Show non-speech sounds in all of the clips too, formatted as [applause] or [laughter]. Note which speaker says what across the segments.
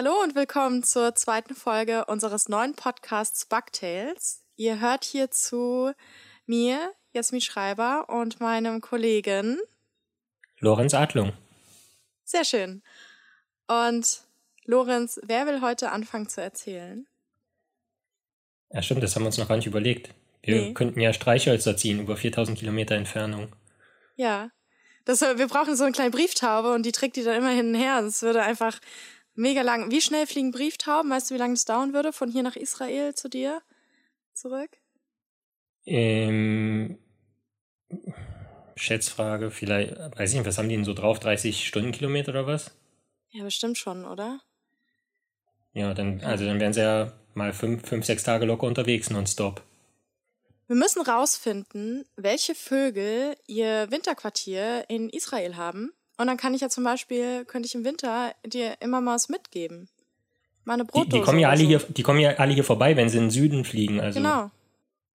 Speaker 1: Hallo und willkommen zur zweiten Folge unseres neuen Podcasts Bugtails. Ihr hört hier zu mir, Jasmin Schreiber, und meinem Kollegen
Speaker 2: Lorenz Adlung.
Speaker 1: Sehr schön. Und Lorenz, wer will heute anfangen zu erzählen?
Speaker 2: Ja, stimmt, das haben wir uns noch gar nicht überlegt. Wir nee. könnten ja Streichhölzer ziehen über 4000 Kilometer Entfernung.
Speaker 1: Ja. Das, wir brauchen so eine kleine Brieftaube und die trägt die dann immer hin und her. Das würde einfach mega lang. Wie schnell fliegen Brieftauben? Weißt du, wie lange es dauern würde von hier nach Israel zu dir zurück?
Speaker 2: Ähm, Schätzfrage, vielleicht, weiß ich nicht, was haben die denn so drauf? 30 Stundenkilometer oder was?
Speaker 1: Ja, bestimmt schon, oder?
Speaker 2: Ja, dann, also dann wären sie ja mal fünf, fünf, sechs Tage locker unterwegs, nonstop.
Speaker 1: Wir müssen rausfinden, welche Vögel ihr Winterquartier in Israel haben. Und dann kann ich ja zum Beispiel, könnte ich im Winter dir immer mal was mitgeben. Meine Brotdose.
Speaker 2: Die, die kommen ja alle hier, die kommen ja alle hier vorbei, wenn sie in den Süden fliegen. Also genau.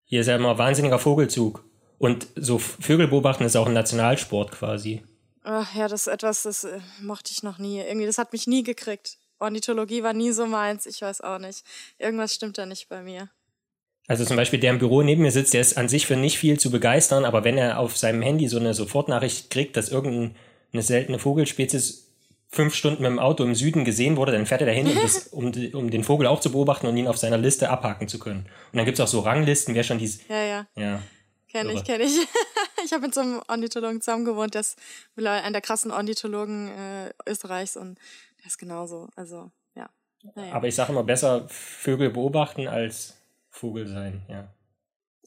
Speaker 2: Hier ist ja immer wahnsinniger Vogelzug. Und so Vögel beobachten ist auch ein Nationalsport quasi.
Speaker 1: Ach ja, das ist etwas, das äh, mochte ich noch nie. Irgendwie, das hat mich nie gekriegt. Ornithologie war nie so meins, ich weiß auch nicht. Irgendwas stimmt da nicht bei mir.
Speaker 2: Also zum Beispiel der im Büro neben mir sitzt, der ist an sich für nicht viel zu begeistern, aber wenn er auf seinem Handy so eine Sofortnachricht kriegt, dass irgendeine seltene Vogelspezies fünf Stunden mit dem Auto im Süden gesehen wurde, dann fährt er dahin, [laughs] um, das, um, um, den Vogel auch zu beobachten und ihn auf seiner Liste abhaken zu können. Und dann gibt es auch so Ranglisten, wer schon dies.
Speaker 1: Ja, ja.
Speaker 2: Ja.
Speaker 1: Kenne ich, kenne ich. [laughs] ich habe mit so einem Ornithologen zusammen gewohnt, der ist einer der krassen Ornithologen äh, Österreichs und der ist genauso. Also, ja.
Speaker 2: Naja. Aber ich sage immer besser Vögel beobachten als Vogel sein, ja.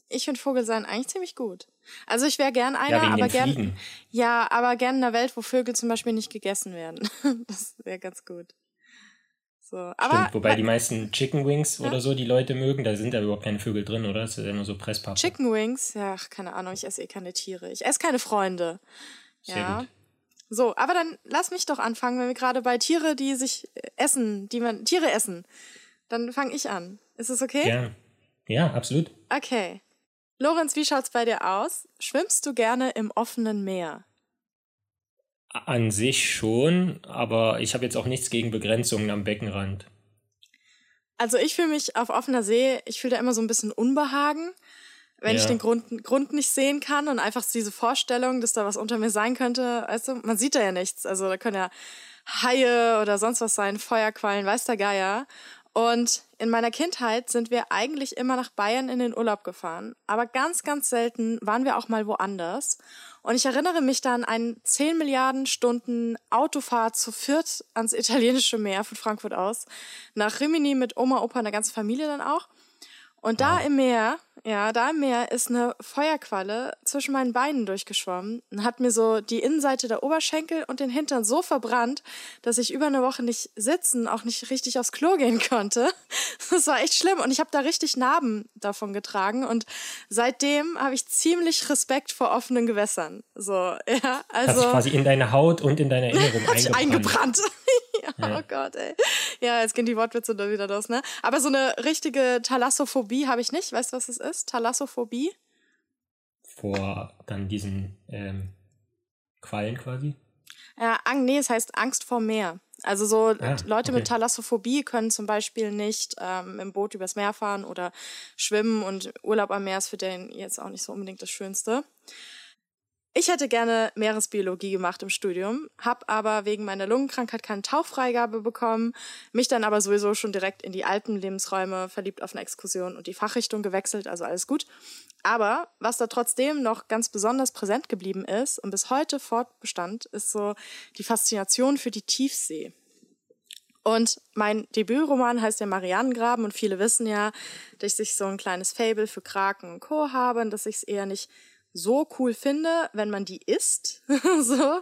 Speaker 1: Ich finde Vogel sein eigentlich ziemlich gut. Also ich wäre gern einer, ja, aber gern. Ja, aber gern in einer Welt, wo Vögel zum Beispiel nicht gegessen werden. [laughs] das wäre ganz gut. So, aber,
Speaker 2: Stimmt, wobei die meisten Chicken Wings ja? oder so die Leute mögen, da sind ja überhaupt keine Vögel drin, oder? Das ist ja nur so Presspapier.
Speaker 1: Chicken Wings? Ja, keine Ahnung, ich esse eh keine Tiere. Ich esse keine Freunde. Sehr ja. Gut. So, aber dann lass mich doch anfangen, wenn wir gerade bei Tiere, die sich äh, essen, die man Tiere essen. Dann fange ich an. Ist es okay?
Speaker 2: Ja. Ja, absolut.
Speaker 1: Okay. Lorenz, wie schaut's bei dir aus? Schwimmst du gerne im offenen Meer?
Speaker 2: An sich schon, aber ich habe jetzt auch nichts gegen Begrenzungen am Beckenrand.
Speaker 1: Also ich fühle mich auf offener See, ich fühle da immer so ein bisschen Unbehagen, wenn ja. ich den Grund, Grund nicht sehen kann und einfach diese Vorstellung, dass da was unter mir sein könnte. Weißt du, man sieht da ja nichts. Also da können ja Haie oder sonst was sein, Feuerquallen, weiß der Geier. Und in meiner Kindheit sind wir eigentlich immer nach Bayern in den Urlaub gefahren. Aber ganz, ganz selten waren wir auch mal woanders. Und ich erinnere mich dann an 10 Milliarden Stunden Autofahrt zu viert ans italienische Meer von Frankfurt aus. Nach Rimini mit Oma, Opa und der ganzen Familie dann auch. Und da im Meer, ja, da im Meer ist eine Feuerqualle zwischen meinen Beinen durchgeschwommen und hat mir so die Innenseite der Oberschenkel und den Hintern so verbrannt, dass ich über eine Woche nicht sitzen, auch nicht richtig aufs Klo gehen konnte. [laughs] Das war echt schlimm und ich habe da richtig Narben davon getragen und seitdem habe ich ziemlich Respekt vor offenen Gewässern. So, ja, also
Speaker 2: Hat sich quasi in deine Haut und in deine [laughs] Erinnerung eingebrannt.
Speaker 1: eingebrannt. [laughs] ja, oh Gott, ey. Ja, jetzt gehen die Wortwitze da wieder los, ne? Aber so eine richtige Thalassophobie habe ich nicht. Weißt du, was es ist? Thalassophobie?
Speaker 2: Vor dann diesen ähm, Quallen quasi?
Speaker 1: Ja, nee, es heißt Angst vor Meer. Also so ah, Leute okay. mit Thalassophobie können zum Beispiel nicht ähm, im Boot übers Meer fahren oder schwimmen und Urlaub am Meer ist für den jetzt auch nicht so unbedingt das Schönste. Ich hätte gerne Meeresbiologie gemacht im Studium, habe aber wegen meiner Lungenkrankheit keine Tauchfreigabe bekommen, mich dann aber sowieso schon direkt in die Alpenlebensräume verliebt auf eine Exkursion und die Fachrichtung gewechselt, also alles gut. Aber was da trotzdem noch ganz besonders präsent geblieben ist und bis heute fortbestand, ist so die Faszination für die Tiefsee. Und mein Debütroman heißt der Marianengraben und viele wissen ja, dass ich so ein kleines Fable für Kraken und Co. habe und dass ich es eher nicht so cool finde, wenn man die isst. [laughs] so.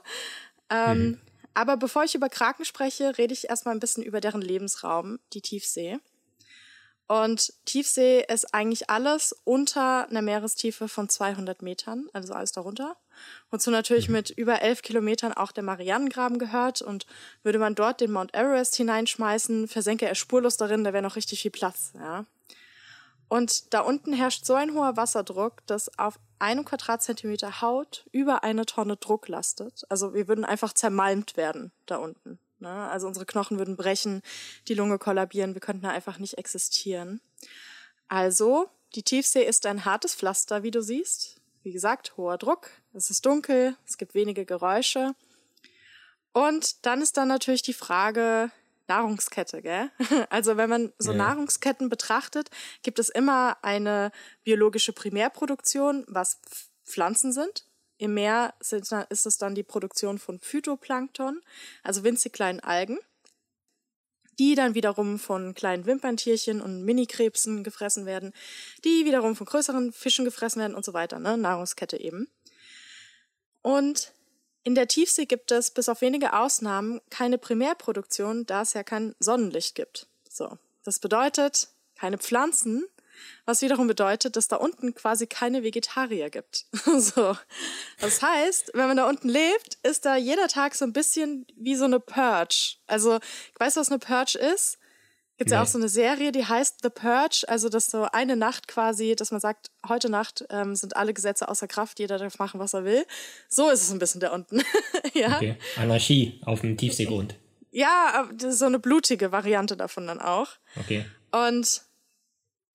Speaker 1: Ähm, mhm. Aber bevor ich über Kraken spreche, rede ich erstmal ein bisschen über deren Lebensraum, die Tiefsee. Und Tiefsee ist eigentlich alles unter einer Meerestiefe von 200 Metern, also alles darunter. Wozu natürlich mhm. mit über 11 Kilometern auch der Marianengraben gehört. Und würde man dort den Mount Everest hineinschmeißen, versenke er spurlos darin, da wäre noch richtig viel Platz. Ja. Und da unten herrscht so ein hoher Wasserdruck, dass auf einem Quadratzentimeter Haut über eine Tonne Druck lastet. Also wir würden einfach zermalmt werden da unten. Ne? Also unsere Knochen würden brechen, die Lunge kollabieren, wir könnten da einfach nicht existieren. Also, die Tiefsee ist ein hartes Pflaster, wie du siehst. Wie gesagt, hoher Druck, es ist dunkel, es gibt wenige Geräusche. Und dann ist dann natürlich die Frage Nahrungskette, gell? [laughs] Also wenn man so ja. Nahrungsketten betrachtet, gibt es immer eine biologische Primärproduktion, was Pflanzen sind. Im Meer ist es dann die Produktion von Phytoplankton, also winzig kleinen Algen, die dann wiederum von kleinen Wimperntierchen und Minikrebsen gefressen werden, die wiederum von größeren Fischen gefressen werden und so weiter, ne? Nahrungskette eben. Und in der Tiefsee gibt es bis auf wenige Ausnahmen keine Primärproduktion, da es ja kein Sonnenlicht gibt. So. Das bedeutet keine Pflanzen, was wiederum bedeutet, dass da unten quasi keine Vegetarier gibt. [laughs] so. Das heißt, wenn man da unten lebt, ist da jeder Tag so ein bisschen wie so eine Purge. Also, weißt du, was eine Purge ist? Gibt ja nee. auch so eine Serie, die heißt The Purge, also dass so eine Nacht quasi, dass man sagt, heute Nacht ähm, sind alle Gesetze außer Kraft, jeder darf machen, was er will. So ist es ein bisschen da unten. [laughs] ja.
Speaker 2: Okay. Anarchie auf dem Tiefseegrund.
Speaker 1: Ja, so eine blutige Variante davon dann auch.
Speaker 2: Okay.
Speaker 1: Und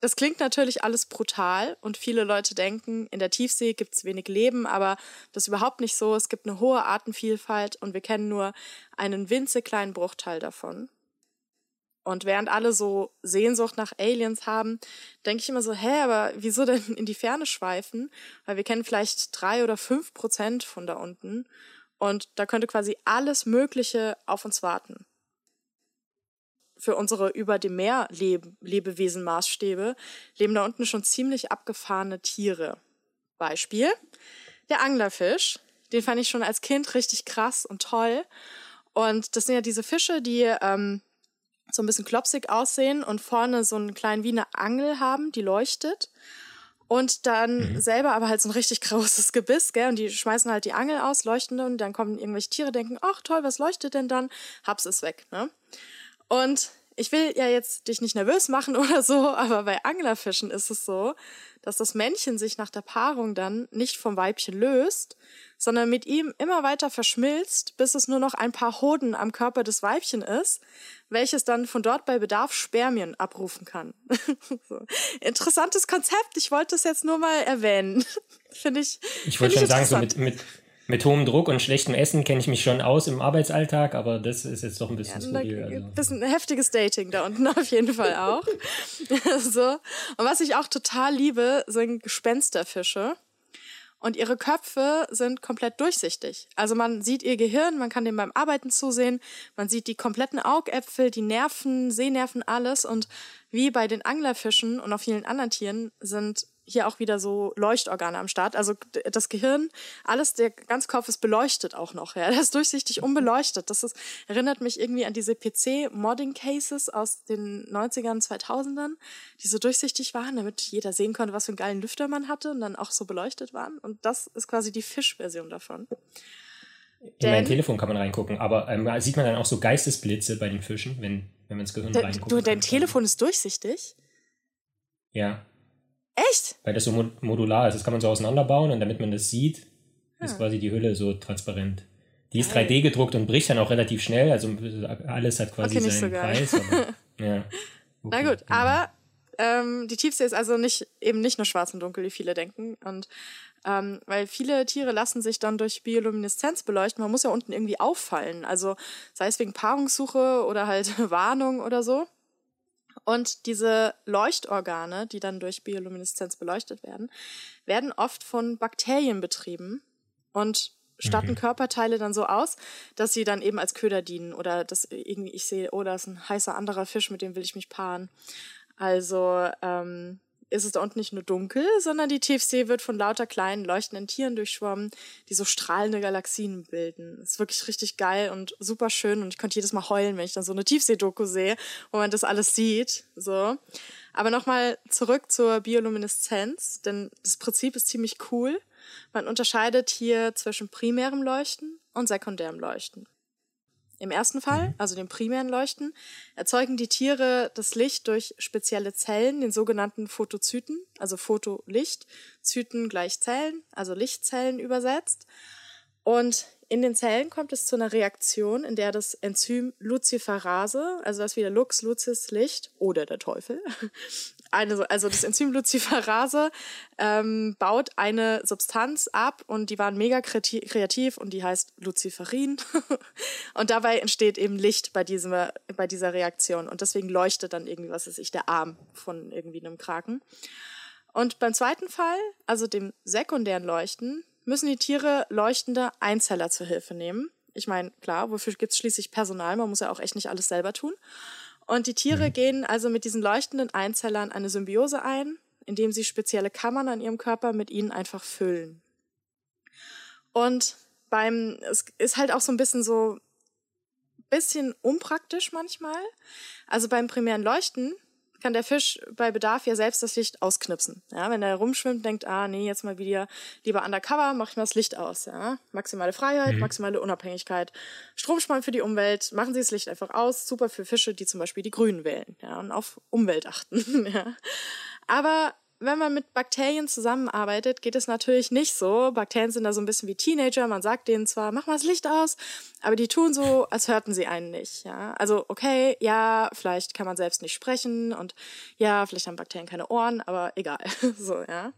Speaker 1: das klingt natürlich alles brutal und viele Leute denken, in der Tiefsee gibt es wenig Leben, aber das ist überhaupt nicht so. Es gibt eine hohe Artenvielfalt und wir kennen nur einen winzig kleinen Bruchteil davon. Und während alle so Sehnsucht nach Aliens haben, denke ich immer so, hä, aber wieso denn in die Ferne schweifen? Weil wir kennen vielleicht drei oder fünf Prozent von da unten. Und da könnte quasi alles Mögliche auf uns warten für unsere über dem Meer leb Lebewesen Maßstäbe leben da unten schon ziemlich abgefahrene Tiere. Beispiel der Anglerfisch, den fand ich schon als Kind richtig krass und toll. Und das sind ja diese Fische, die ähm, so ein bisschen klopsig aussehen und vorne so einen kleinen wie eine Angel haben, die leuchtet. Und dann mhm. selber aber halt so ein richtig [laughs] großes Gebiss, gell? Und die schmeißen halt die Angel aus, leuchtende, und dann kommen irgendwelche Tiere, denken, ach toll, was leuchtet denn dann? Hab's es weg, ne? Und ich will ja jetzt dich nicht nervös machen [laughs] oder so, aber bei Anglerfischen ist es so, dass das Männchen sich nach der Paarung dann nicht vom Weibchen löst, sondern mit ihm immer weiter verschmilzt, bis es nur noch ein paar Hoden am Körper des Weibchen ist, welches dann von dort bei Bedarf Spermien abrufen kann. [laughs] so. Interessantes Konzept. Ich wollte es jetzt nur mal erwähnen. [laughs] Finde ich.
Speaker 2: Ich wollte schon sagen, so mit, mit, mit hohem Druck und schlechtem Essen kenne ich mich schon aus im Arbeitsalltag, aber das ist jetzt doch ein bisschen ja, skurril.
Speaker 1: Also. Bisschen heftiges Dating da unten [laughs] auf jeden Fall auch. so. Und was ich auch total liebe, sind Gespensterfische. Und ihre Köpfe sind komplett durchsichtig. Also man sieht ihr Gehirn, man kann dem beim Arbeiten zusehen, man sieht die kompletten Augäpfel, die Nerven, Sehnerven, alles. Und wie bei den Anglerfischen und auch vielen anderen Tieren sind hier auch wieder so Leuchtorgane am Start. Also das Gehirn, alles, der ganze Kopf ist beleuchtet auch noch. Ja, [laughs] der ist durchsichtig unbeleuchtet. Das ist, erinnert mich irgendwie an diese PC-Modding-Cases aus den 90ern, 2000ern, die so durchsichtig waren, damit jeder sehen konnte, was für einen geilen Lüfter man hatte und dann auch so beleuchtet waren. Und das ist quasi die Fischversion davon.
Speaker 2: In Denn, mein Telefon kann man reingucken, aber ähm, sieht man dann auch so Geistesblitze bei den Fischen, wenn, wenn man ins Gehirn reinguckt?
Speaker 1: Du, dein Telefon ist durchsichtig?
Speaker 2: Ja.
Speaker 1: Echt?
Speaker 2: Weil das so modular ist. Das kann man so auseinanderbauen und damit man das sieht, ah. ist quasi die Hülle so transparent. Die ist 3D gedruckt und bricht dann auch relativ schnell. Also alles hat quasi okay, seinen so Preis. Aber, [laughs] ja. Okay,
Speaker 1: Na gut, genau. aber ähm, die Tiefsee ist also nicht eben nicht nur schwarz und dunkel, wie viele denken. Und ähm, weil viele Tiere lassen sich dann durch Biolumineszenz beleuchten. Man muss ja unten irgendwie auffallen. Also sei es wegen Paarungssuche oder halt [laughs] Warnung oder so. Und diese Leuchtorgane, die dann durch Biolumineszenz beleuchtet werden, werden oft von Bakterien betrieben und statten mhm. Körperteile dann so aus, dass sie dann eben als Köder dienen oder dass irgendwie ich sehe, oh, da ist ein heißer anderer Fisch, mit dem will ich mich paaren. Also ähm, ist es da unten nicht nur dunkel, sondern die Tiefsee wird von lauter kleinen leuchtenden Tieren durchschwommen, die so strahlende Galaxien bilden. Das ist wirklich richtig geil und super schön und ich konnte jedes Mal heulen, wenn ich dann so eine Tiefsee-Doku sehe, wo man das alles sieht. So. Aber nochmal zurück zur Biolumineszenz, denn das Prinzip ist ziemlich cool. Man unterscheidet hier zwischen primärem Leuchten und sekundärem Leuchten. Im ersten Fall, mhm. also dem primären Leuchten, erzeugen die Tiere das Licht durch spezielle Zellen, den sogenannten Photozyten, also Photolicht, Zyten gleich Zellen, also Lichtzellen übersetzt. Und in den Zellen kommt es zu einer Reaktion, in der das Enzym Luciferase, also das wieder Lux, Lucis, Licht oder der Teufel, eine, also das Enzym Luciferase ähm, baut eine Substanz ab und die waren mega kreativ und die heißt Luciferin. [laughs] und dabei entsteht eben Licht bei, diesem, bei dieser Reaktion und deswegen leuchtet dann irgendwie, was weiß ich, der Arm von irgendwie einem Kraken. Und beim zweiten Fall, also dem sekundären Leuchten, müssen die Tiere leuchtende Einzeller zur Hilfe nehmen. Ich meine, klar, wofür gibt es schließlich Personal? Man muss ja auch echt nicht alles selber tun. Und die Tiere mhm. gehen also mit diesen leuchtenden Einzellern eine Symbiose ein, indem sie spezielle Kammern an ihrem Körper mit ihnen einfach füllen. Und beim, es ist halt auch so ein bisschen so, bisschen unpraktisch manchmal. Also beim primären Leuchten kann der Fisch bei Bedarf ja selbst das Licht ausknipsen. Ja, wenn er rumschwimmt, denkt, ah, nee, jetzt mal wieder lieber undercover, mach ich mal das Licht aus. Ja, maximale Freiheit, mhm. maximale Unabhängigkeit, Stromsparen für die Umwelt, machen Sie das Licht einfach aus. Super für Fische, die zum Beispiel die Grünen wählen, ja, und auf Umwelt achten. [laughs] ja. Aber wenn man mit Bakterien zusammenarbeitet, geht es natürlich nicht so. Bakterien sind da so ein bisschen wie Teenager. Man sagt denen zwar, mach mal das Licht aus, aber die tun so, als hörten sie einen nicht. Ja, also okay, ja, vielleicht kann man selbst nicht sprechen und ja, vielleicht haben Bakterien keine Ohren, aber egal. [laughs] so ja.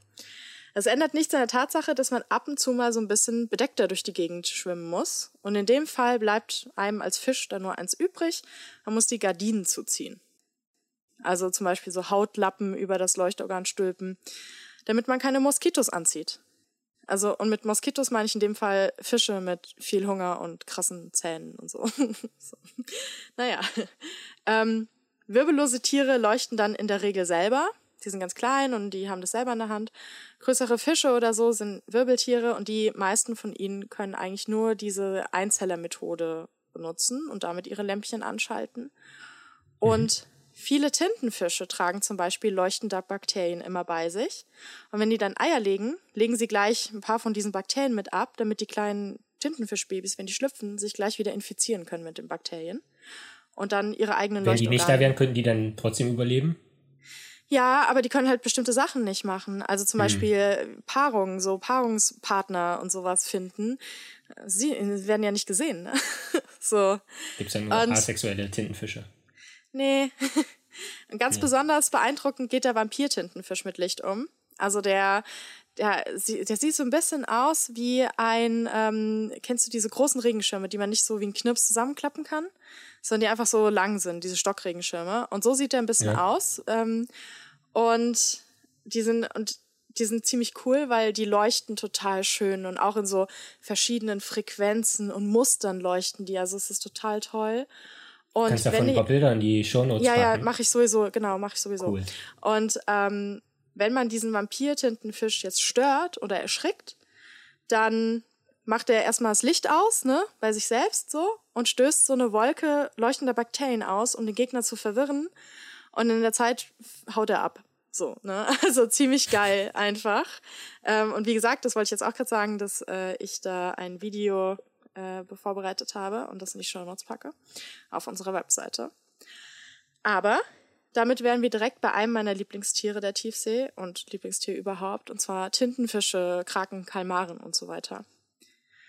Speaker 1: Es ändert nichts an der Tatsache, dass man ab und zu mal so ein bisschen bedeckter durch die Gegend schwimmen muss. Und in dem Fall bleibt einem als Fisch dann nur eins übrig. Man muss die Gardinen zuziehen. Also zum Beispiel so Hautlappen über das Leuchtorgan stülpen, damit man keine Moskitos anzieht. Also, und mit Moskitos meine ich in dem Fall Fische mit viel Hunger und krassen Zähnen und so. [laughs] so. Naja. Ähm, wirbellose Tiere leuchten dann in der Regel selber. Die sind ganz klein und die haben das selber in der Hand. Größere Fische oder so sind Wirbeltiere und die meisten von ihnen können eigentlich nur diese Einzellermethode benutzen und damit ihre Lämpchen anschalten. Und mhm. Viele Tintenfische tragen zum Beispiel leuchtende Bakterien immer bei sich. Und wenn die dann Eier legen, legen sie gleich ein paar von diesen Bakterien mit ab, damit die kleinen Tintenfischbabys, wenn die schlüpfen, sich gleich wieder infizieren können mit den Bakterien. Und dann ihre eigenen
Speaker 2: Wenn die nicht da wären, könnten die dann trotzdem überleben?
Speaker 1: Ja, aber die können halt bestimmte Sachen nicht machen. Also zum hm. Beispiel Paarungen, so Paarungspartner und sowas finden. Sie werden ja nicht gesehen. Ne? [laughs] so.
Speaker 2: Gibt es ja nur asexuelle Tintenfische?
Speaker 1: Nee. [laughs] Ganz nee. besonders beeindruckend geht der Vampirtintenfisch mit Licht um. Also der, der, der sieht so ein bisschen aus wie ein, ähm, kennst du diese großen Regenschirme, die man nicht so wie ein Knips zusammenklappen kann, sondern die einfach so lang sind, diese Stockregenschirme. Und so sieht der ein bisschen ja. aus. Ähm, und die sind, und die sind ziemlich cool, weil die leuchten total schön und auch in so verschiedenen Frequenzen und Mustern leuchten die. Also es ist total toll.
Speaker 2: Und Kannst davon ein paar Bilder in die Shownotes
Speaker 1: Ja, packen. ja, mache ich sowieso, genau, mache ich sowieso. Cool. Und ähm, wenn man diesen Vampirtintenfisch jetzt stört oder erschrickt, dann macht er erstmal das Licht aus, ne, bei sich selbst so und stößt so eine Wolke leuchtender Bakterien aus, um den Gegner zu verwirren. Und in der Zeit haut er ab. So, ne? [laughs] Also ziemlich geil einfach. Ähm, und wie gesagt, das wollte ich jetzt auch gerade sagen, dass äh, ich da ein Video äh, vorbereitet habe und das in die Show Notes packe auf unserer Webseite. Aber damit wären wir direkt bei einem meiner Lieblingstiere der Tiefsee und Lieblingstier überhaupt, und zwar Tintenfische, Kraken, Kalmaren und so weiter.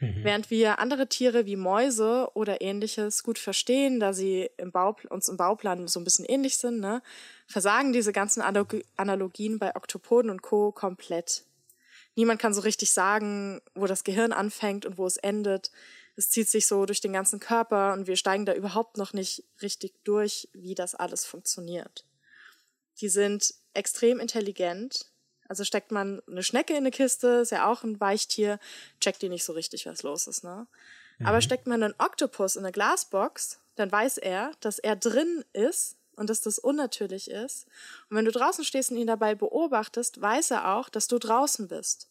Speaker 1: Mhm. Während wir andere Tiere wie Mäuse oder ähnliches gut verstehen, da sie im Bau, uns im Bauplan so ein bisschen ähnlich sind, ne, versagen diese ganzen Analogien bei Oktopoden und Co. komplett niemand kann so richtig sagen, wo das Gehirn anfängt und wo es endet. Es zieht sich so durch den ganzen Körper und wir steigen da überhaupt noch nicht richtig durch, wie das alles funktioniert. Die sind extrem intelligent. Also steckt man eine Schnecke in eine Kiste, ist ja auch ein Weichtier, checkt die nicht so richtig, was los ist, ne? Mhm. Aber steckt man einen Oktopus in eine Glasbox, dann weiß er, dass er drin ist und dass das unnatürlich ist. Und wenn du draußen stehst und ihn dabei beobachtest, weiß er auch, dass du draußen bist.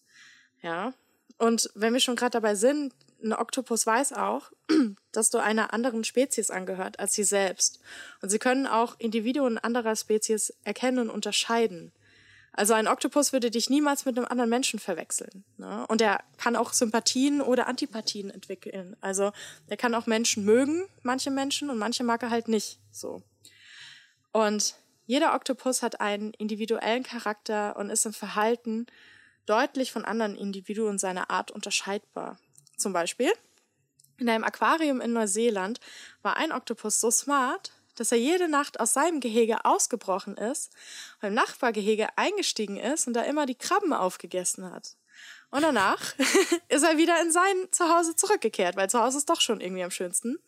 Speaker 1: Ja. Und wenn wir schon gerade dabei sind, ein Oktopus weiß auch, [clears throat] dass du einer anderen Spezies angehört als sie selbst. Und sie können auch Individuen anderer Spezies erkennen und unterscheiden. Also ein Oktopus würde dich niemals mit einem anderen Menschen verwechseln. Ne? Und er kann auch Sympathien oder Antipathien entwickeln. Also er kann auch Menschen mögen, manche Menschen, und manche mag er halt nicht. So. Und jeder Oktopus hat einen individuellen Charakter und ist im Verhalten deutlich von anderen Individuen seiner Art unterscheidbar. Zum Beispiel, in einem Aquarium in Neuseeland war ein Oktopus so smart, dass er jede Nacht aus seinem Gehege ausgebrochen ist und im Nachbargehege eingestiegen ist und da immer die Krabben aufgegessen hat. Und danach [laughs] ist er wieder in sein Zuhause zurückgekehrt, weil zu Hause ist doch schon irgendwie am schönsten.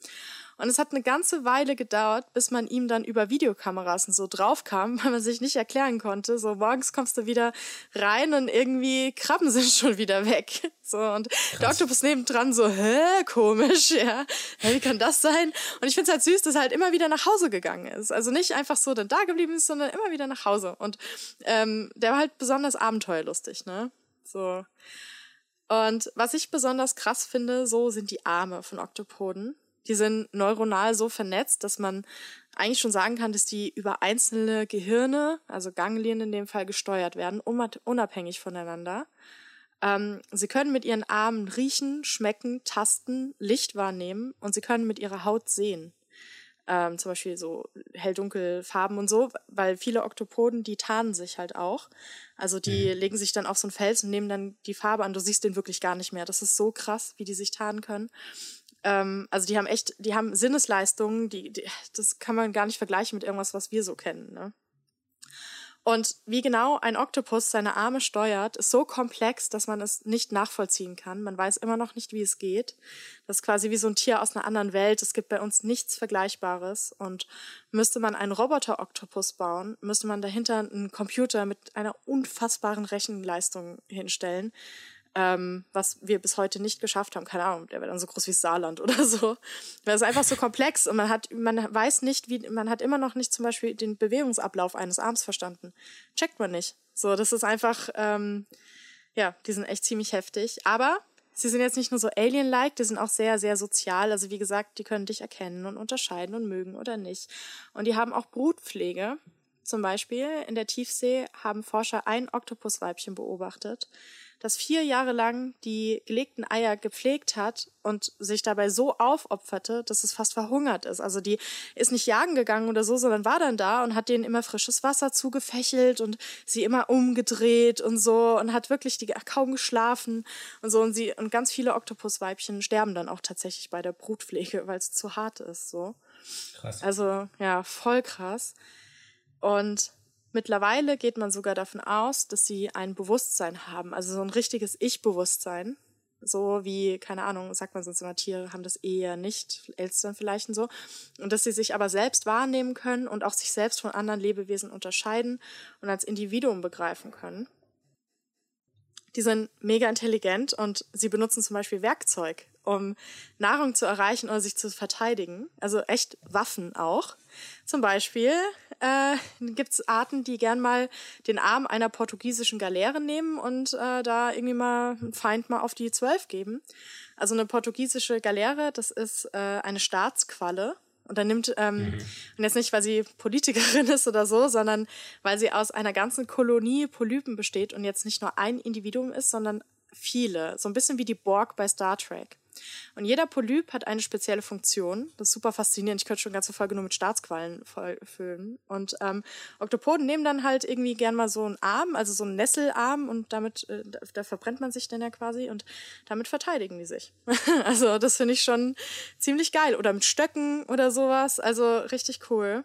Speaker 1: Und es hat eine ganze Weile gedauert, bis man ihm dann über Videokameras und so draufkam, [laughs] weil man sich nicht erklären konnte. So morgens kommst du wieder rein und irgendwie Krabben sind [laughs] schon wieder weg. So und Krass. der Oktopus nebendran so, hä, komisch, ja. Hä, wie kann das sein? Und ich finde es halt süß, dass er halt immer wieder nach Hause gegangen ist. Also nicht einfach so dann da geblieben ist, sondern immer wieder nach Hause. Und ähm, der war halt besonders abenteuerlustig, ne? So. Und was ich besonders krass finde, so sind die Arme von Oktopoden. Die sind neuronal so vernetzt, dass man eigentlich schon sagen kann, dass die über einzelne Gehirne, also Ganglien in dem Fall, gesteuert werden, unabhängig voneinander. Ähm, sie können mit ihren Armen riechen, schmecken, tasten, Licht wahrnehmen und sie können mit ihrer Haut sehen. Ähm, zum Beispiel so hell-dunkel Farben und so, weil viele Oktopoden, die tarnen sich halt auch. Also die mhm. legen sich dann auf so einen Fels und nehmen dann die Farbe an. Du siehst den wirklich gar nicht mehr. Das ist so krass, wie die sich tarnen können. Ähm, also die haben echt, die haben Sinnesleistungen, die, die, das kann man gar nicht vergleichen mit irgendwas, was wir so kennen. Ne? Und wie genau ein Oktopus seine Arme steuert, ist so komplex, dass man es nicht nachvollziehen kann. Man weiß immer noch nicht, wie es geht. Das ist quasi wie so ein Tier aus einer anderen Welt. Es gibt bei uns nichts Vergleichbares. Und müsste man einen Roboter-Oktopus bauen, müsste man dahinter einen Computer mit einer unfassbaren Rechenleistung hinstellen ähm, was wir bis heute nicht geschafft haben. Keine Ahnung, der wäre dann so groß wie Saarland oder so. Weil es einfach so komplex und man hat, man weiß nicht, wie, man hat immer noch nicht zum Beispiel den Bewegungsablauf eines Arms verstanden. Checkt man nicht. So, das ist einfach, ähm, ja, die sind echt ziemlich heftig. Aber sie sind jetzt nicht nur so alien-like, die sind auch sehr, sehr sozial. Also wie gesagt, die können dich erkennen und unterscheiden und mögen oder nicht. Und die haben auch Brutpflege. Zum Beispiel in der Tiefsee haben Forscher ein Oktopusweibchen beobachtet, das vier Jahre lang die gelegten Eier gepflegt hat und sich dabei so aufopferte, dass es fast verhungert ist. Also die ist nicht jagen gegangen oder so, sondern war dann da und hat denen immer frisches Wasser zugefächelt und sie immer umgedreht und so und hat wirklich die kaum geschlafen und so und sie und ganz viele Oktopusweibchen sterben dann auch tatsächlich bei der Brutpflege, weil es zu hart ist so. Krass. Also ja, voll krass. Und Mittlerweile geht man sogar davon aus, dass sie ein Bewusstsein haben, also so ein richtiges Ich-Bewusstsein. So wie, keine Ahnung, sagt man sonst immer, Tiere haben das eher nicht, Elstern vielleicht und so. Und dass sie sich aber selbst wahrnehmen können und auch sich selbst von anderen Lebewesen unterscheiden und als Individuum begreifen können. Die sind mega intelligent und sie benutzen zum Beispiel Werkzeug, um Nahrung zu erreichen oder sich zu verteidigen. Also echt Waffen auch. Zum Beispiel äh, gibt es Arten, die gern mal den Arm einer portugiesischen Galeere nehmen und äh, da irgendwie mal einen Feind mal auf die Zwölf geben. Also eine portugiesische Galeere, das ist äh, eine Staatsqualle. Und dann nimmt, ähm, mhm. und jetzt nicht, weil sie Politikerin [laughs] ist oder so, sondern weil sie aus einer ganzen Kolonie Polypen besteht und jetzt nicht nur ein Individuum ist, sondern viele. So ein bisschen wie die Borg bei Star Trek. Und jeder Polyp hat eine spezielle Funktion. Das ist super faszinierend. Ich könnte schon ganze Folge nur mit Staatsquallen füllen. Und ähm, Oktopoden nehmen dann halt irgendwie gern mal so einen Arm, also so einen Nesselarm und damit, äh, da verbrennt man sich dann ja quasi und damit verteidigen die sich. [laughs] also das finde ich schon ziemlich geil. Oder mit Stöcken oder sowas. Also richtig cool.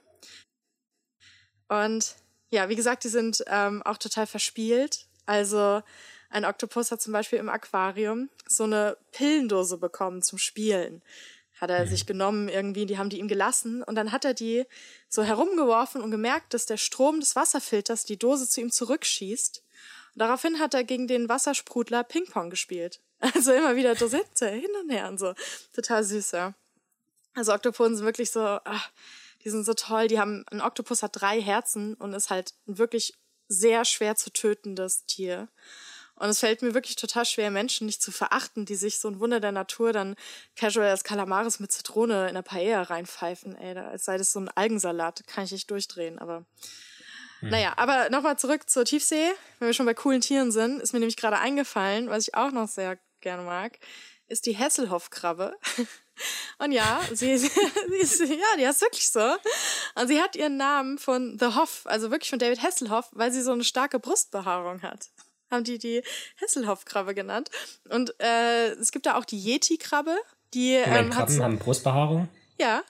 Speaker 1: Und ja, wie gesagt, die sind ähm, auch total verspielt. Also ein Oktopus hat zum Beispiel im Aquarium so eine Pillendose bekommen zum Spielen. Hat er mhm. sich genommen irgendwie, die haben die ihm gelassen und dann hat er die so herumgeworfen und gemerkt, dass der Strom des Wasserfilters die Dose zu ihm zurückschießt. Und daraufhin hat er gegen den Wassersprudler Ping-Pong gespielt. [laughs] Also immer wieder Dosette hin und her und so. Total süß, ja. Also Oktopoden sind wirklich so, ach, die sind so toll. Die haben, ein Oktopus hat drei Herzen und ist halt ein wirklich sehr schwer zu tötendes Tier. Und es fällt mir wirklich total schwer, Menschen nicht zu verachten, die sich so ein Wunder der Natur dann casual als Kalamaris mit Zitrone in der Paella reinpfeifen. Ey, als sei das so ein Algensalat. Kann ich nicht durchdrehen, aber. Hm. Naja, aber nochmal zurück zur Tiefsee. Wenn wir schon bei coolen Tieren sind, ist mir nämlich gerade eingefallen, was ich auch noch sehr gerne mag, ist die Hesselhoff-Krabbe. [laughs] Und ja, sie, [laughs] sie, ist, ja, die ist wirklich so. Und sie hat ihren Namen von The Hoff, also wirklich von David Hasselhoff, weil sie so eine starke Brustbehaarung hat. Haben die die Hesselhoff-Krabbe genannt. Und äh, es gibt da auch die Yeti-Krabbe. Die
Speaker 2: ähm, Krabben haben Brustbehaarung?
Speaker 1: Ja.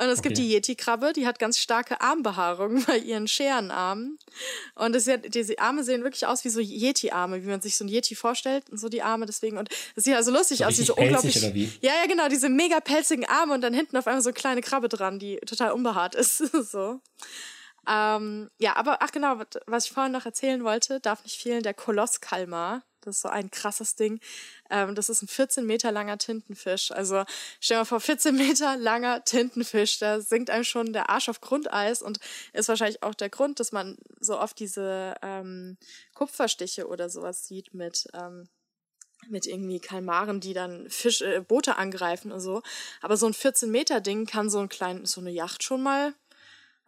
Speaker 1: Und es okay. gibt die Yeti-Krabbe, die hat ganz starke Armbehaarung [laughs] bei ihren Scherenarmen. Und ist diese Arme sehen wirklich aus wie so Yeti-Arme, wie man sich so ein Yeti vorstellt und so die Arme deswegen. Und es sieht also lustig so aus, diese unglaublich. Oder wie? Ja, ja, genau, diese mega pelzigen Arme und dann hinten auf einmal so eine kleine Krabbe dran, die total unbehaart ist. [laughs] so. Ähm, ja, aber ach genau, was ich vorhin noch erzählen wollte, darf nicht fehlen, der Kolosskalmar. Das ist so ein krasses Ding. Ähm, das ist ein 14 Meter langer Tintenfisch. Also stell dir mal vor, 14 Meter langer Tintenfisch. Da sinkt einem schon der Arsch auf Grundeis und ist wahrscheinlich auch der Grund, dass man so oft diese ähm, Kupferstiche oder sowas sieht mit ähm, mit irgendwie Kalmaren, die dann Fisch, äh, Boote angreifen und so. Aber so ein 14 Meter Ding kann so ein klein, so eine Yacht schon mal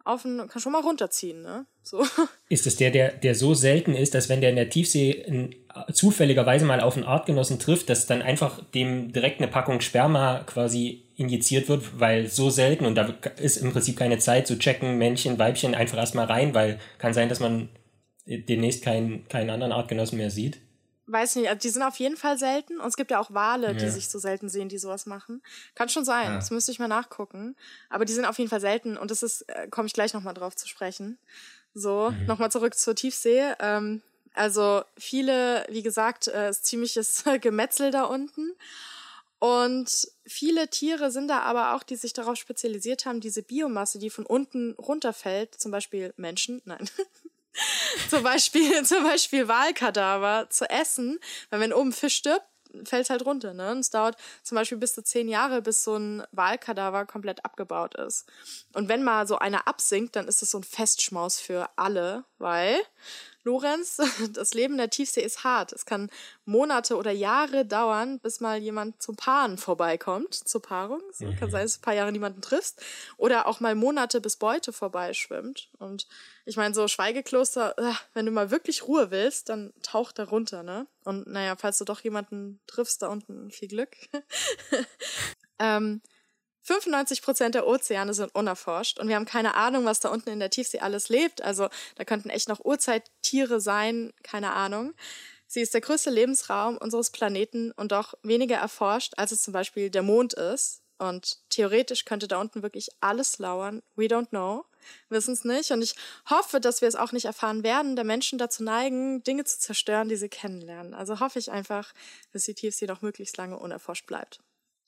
Speaker 1: auf ein, kann schon mal runterziehen, ne? So. [laughs]
Speaker 2: Ist es der, der, der so selten ist, dass wenn der in der Tiefsee in, zufälligerweise mal auf einen Artgenossen trifft, dass dann einfach dem direkt eine Packung Sperma quasi injiziert wird, weil so selten und da ist im Prinzip keine Zeit zu checken, Männchen, Weibchen einfach erstmal rein, weil kann sein, dass man demnächst keinen, keinen anderen Artgenossen mehr sieht
Speaker 1: weiß nicht, also die sind auf jeden Fall selten. Und es gibt ja auch Wale, ja. die sich so selten sehen, die sowas machen. Kann schon sein, ja. das müsste ich mal nachgucken. Aber die sind auf jeden Fall selten und das ist, äh, komme ich gleich nochmal drauf zu sprechen. So, mhm. nochmal zurück zur Tiefsee. Ähm, also viele, wie gesagt, äh, ist ziemliches [laughs] Gemetzel da unten. Und viele Tiere sind da aber auch, die sich darauf spezialisiert haben, diese Biomasse, die von unten runterfällt, zum Beispiel Menschen, [laughs] nein, [laughs] zum Beispiel, [laughs] zum Beispiel Wahlkadaver zu essen, weil wenn oben Fisch stirbt, fällt es halt runter, ne? Und es dauert zum Beispiel bis zu zehn Jahre, bis so ein Wahlkadaver komplett abgebaut ist. Und wenn mal so einer absinkt, dann ist es so ein Festschmaus für alle, weil Lorenz, [laughs] das Leben der Tiefsee ist hart. Es kann Monate oder Jahre dauern, bis mal jemand zum Paaren vorbeikommt, zur Paarung. Es mhm. kann sein, dass du ein paar Jahre niemanden triffst. Oder auch mal Monate, bis Beute vorbeischwimmt. Und ich meine, so Schweigekloster, äh, wenn du mal wirklich Ruhe willst, dann taucht da runter, ne? Und naja, falls du doch jemanden triffst, da unten viel Glück. [laughs] ähm, 95 Prozent der Ozeane sind unerforscht und wir haben keine Ahnung, was da unten in der Tiefsee alles lebt. Also da könnten echt noch Urzeittiere sein, keine Ahnung. Sie ist der größte Lebensraum unseres Planeten und doch weniger erforscht, als es zum Beispiel der Mond ist. Und theoretisch könnte da unten wirklich alles lauern. We don't know. Wissen es nicht. Und ich hoffe, dass wir es auch nicht erfahren werden, da Menschen dazu neigen, Dinge zu zerstören, die sie kennenlernen. Also hoffe ich einfach, dass die Tiefsee noch möglichst lange unerforscht bleibt.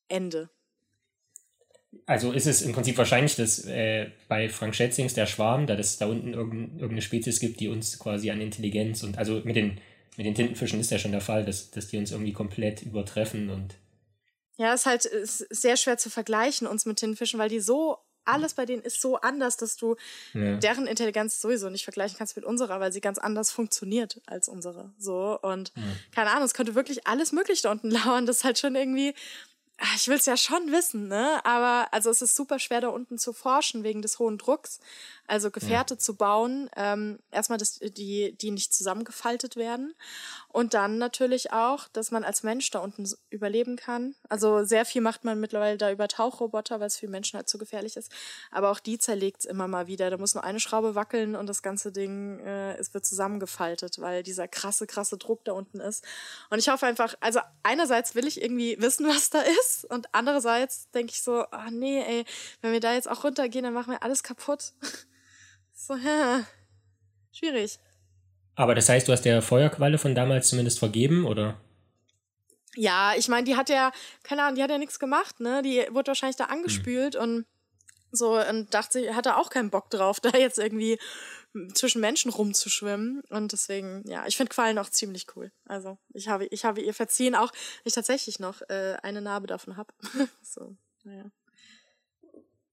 Speaker 1: Ende
Speaker 2: also ist es im Prinzip wahrscheinlich, dass äh, bei Frank Schätzings der Schwarm, da es da unten irgendein, irgendeine Spezies gibt, die uns quasi an Intelligenz und also mit den, mit den Tintenfischen ist ja schon der Fall, dass, dass die uns irgendwie komplett übertreffen und
Speaker 1: ja, es ist halt ist sehr schwer zu vergleichen uns mit Tintenfischen, weil die so alles bei denen ist so anders, dass du ja. deren Intelligenz sowieso nicht vergleichen kannst mit unserer, weil sie ganz anders funktioniert als unsere. So und ja. keine Ahnung, es könnte wirklich alles Mögliche da unten [laughs] lauern. Das ist halt schon irgendwie ich will es ja schon wissen, ne? Aber also es ist super schwer da unten zu forschen wegen des hohen Drucks also Gefährte ja. zu bauen. Ähm, erstmal, dass die, die nicht zusammengefaltet werden. Und dann natürlich auch, dass man als Mensch da unten überleben kann. Also sehr viel macht man mittlerweile da über Tauchroboter, weil es für Menschen halt zu gefährlich ist. Aber auch die zerlegt es immer mal wieder. Da muss nur eine Schraube wackeln und das ganze Ding, äh, es wird zusammengefaltet, weil dieser krasse, krasse Druck da unten ist. Und ich hoffe einfach, also einerseits will ich irgendwie wissen, [laughs] was da ist. Und andererseits denke ich so, ah nee, ey, wenn wir da jetzt auch runtergehen, dann machen wir alles kaputt. [laughs] So, ja. Schwierig.
Speaker 2: Aber das heißt, du hast der Feuerqualle von damals zumindest vergeben, oder?
Speaker 1: Ja, ich meine, die hat ja, keine Ahnung, die hat ja nichts gemacht, ne? Die wurde wahrscheinlich da angespült hm. und so und dachte, hatte auch keinen Bock drauf, [laughs] da jetzt irgendwie zwischen Menschen rumzuschwimmen. Und deswegen, ja, ich finde Quallen auch ziemlich cool. Also ich habe, ich habe ihr verziehen, auch wenn ich tatsächlich noch äh, eine Narbe davon habe. [laughs] so, naja.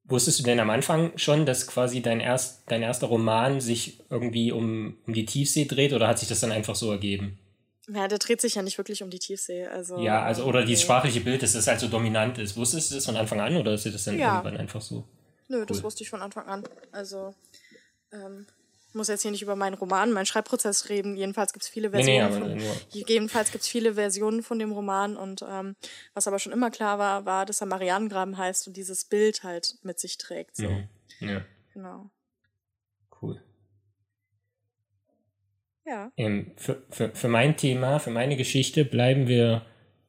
Speaker 2: Wusstest du denn am Anfang schon, dass quasi dein, erst, dein erster Roman sich irgendwie um, um die Tiefsee dreht oder hat sich das dann einfach so ergeben?
Speaker 1: Ja, der dreht sich ja nicht wirklich um die Tiefsee. Also,
Speaker 2: ja, also oder dieses sprachliche Bild, dass das halt so dominant ist. Wusstest du das von Anfang an oder ist das dann ja. irgendwann einfach so?
Speaker 1: Nö, cool. das wusste ich von Anfang an. Also ähm, muss jetzt hier nicht über meinen Roman, meinen Schreibprozess reden. Jedenfalls gibt es viele Versionen. Nee, nee, von, jedenfalls gibt es viele Versionen von dem Roman und ähm, was aber schon immer klar war, war, dass er Marianengraben heißt und dieses Bild halt mit sich trägt. So.
Speaker 2: Mhm. Ja.
Speaker 1: Genau.
Speaker 2: Cool.
Speaker 1: Ja.
Speaker 2: Ähm, für, für, für mein Thema, für meine Geschichte bleiben wir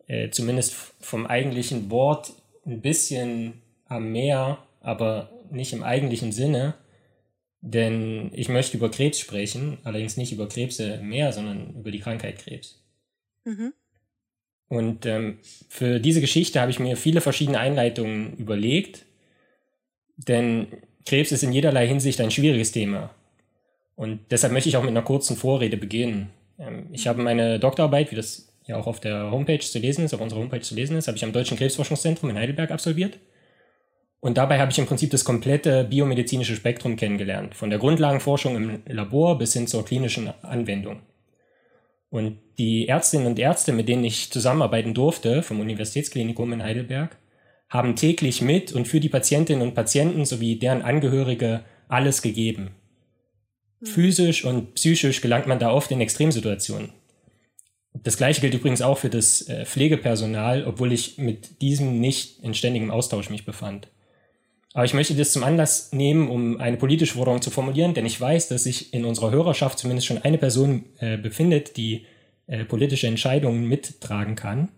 Speaker 2: äh, zumindest vom eigentlichen Wort ein bisschen am Meer, aber nicht im eigentlichen Sinne. Denn ich möchte über Krebs sprechen, allerdings nicht über Krebse im Meer, sondern über die Krankheit Krebs. Mhm. Und ähm, für diese Geschichte habe ich mir viele verschiedene Einleitungen überlegt, denn Krebs ist in jederlei Hinsicht ein schwieriges Thema. Und deshalb möchte ich auch mit einer kurzen Vorrede beginnen. Ähm, ich habe meine Doktorarbeit, wie das ja auch auf der Homepage zu lesen ist, auf unserer Homepage zu lesen ist, habe ich am Deutschen Krebsforschungszentrum in Heidelberg absolviert. Und dabei habe ich im Prinzip das komplette biomedizinische Spektrum kennengelernt, von der Grundlagenforschung im Labor bis hin zur klinischen Anwendung. Und die Ärztinnen und Ärzte, mit denen ich zusammenarbeiten durfte, vom Universitätsklinikum in Heidelberg, haben täglich mit und für die Patientinnen und Patienten sowie deren Angehörige alles gegeben. Hm. Physisch und psychisch gelangt man da oft in Extremsituationen. Das gleiche gilt übrigens auch für das äh, Pflegepersonal, obwohl ich mit diesem nicht in ständigem Austausch mich befand. Aber ich möchte das zum Anlass nehmen, um eine politische Forderung zu formulieren, denn ich weiß, dass sich in unserer Hörerschaft zumindest schon eine Person äh, befindet, die äh, politische Entscheidungen mittragen kann.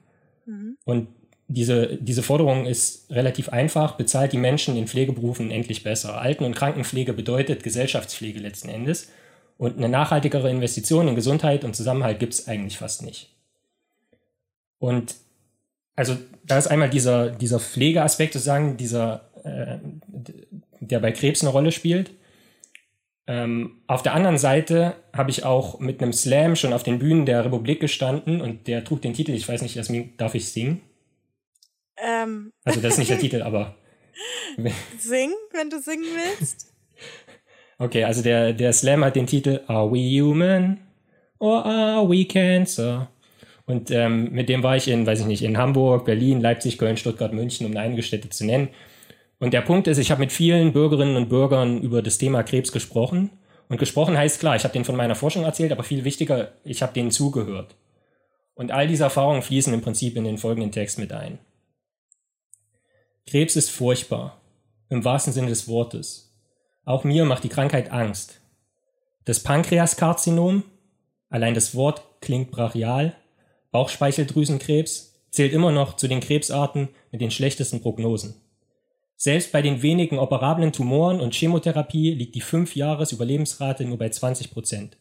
Speaker 2: Mhm. Und diese, diese Forderung ist relativ einfach, bezahlt die Menschen in Pflegeberufen endlich besser. Alten- und Krankenpflege bedeutet Gesellschaftspflege letzten Endes. Und eine nachhaltigere Investition in Gesundheit und Zusammenhalt gibt es eigentlich fast nicht. Und also da ist einmal dieser, dieser Pflegeaspekt sozusagen, dieser äh, der bei Krebs eine Rolle spielt. Ähm, auf der anderen Seite habe ich auch mit einem Slam schon auf den Bühnen der Republik gestanden und der trug den Titel, ich weiß nicht, Jasmin, darf ich singen?
Speaker 1: Ähm.
Speaker 2: Also das ist nicht der Titel, aber. [laughs]
Speaker 1: Sing, wenn du singen willst. [laughs]
Speaker 2: Okay, also der, der Slam hat den Titel Are we human or are we cancer? Und ähm, mit dem war ich in, weiß ich nicht, in Hamburg, Berlin, Leipzig, Köln, Stuttgart, München, um einige Städte zu nennen. Und der Punkt ist, ich habe mit vielen Bürgerinnen und Bürgern über das Thema Krebs gesprochen. Und gesprochen heißt klar, ich habe denen von meiner Forschung erzählt, aber viel wichtiger, ich habe denen zugehört. Und all diese Erfahrungen fließen im Prinzip in den folgenden Text mit ein. Krebs ist furchtbar, im wahrsten Sinne des Wortes. Auch mir macht die Krankheit Angst. Das Pankreaskarzinom, allein das Wort klingt brachial, Bauchspeicheldrüsenkrebs, zählt immer noch zu den Krebsarten mit den schlechtesten Prognosen. Selbst bei den wenigen operablen Tumoren und Chemotherapie liegt die 5-Jahres-Überlebensrate nur bei 20 Prozent.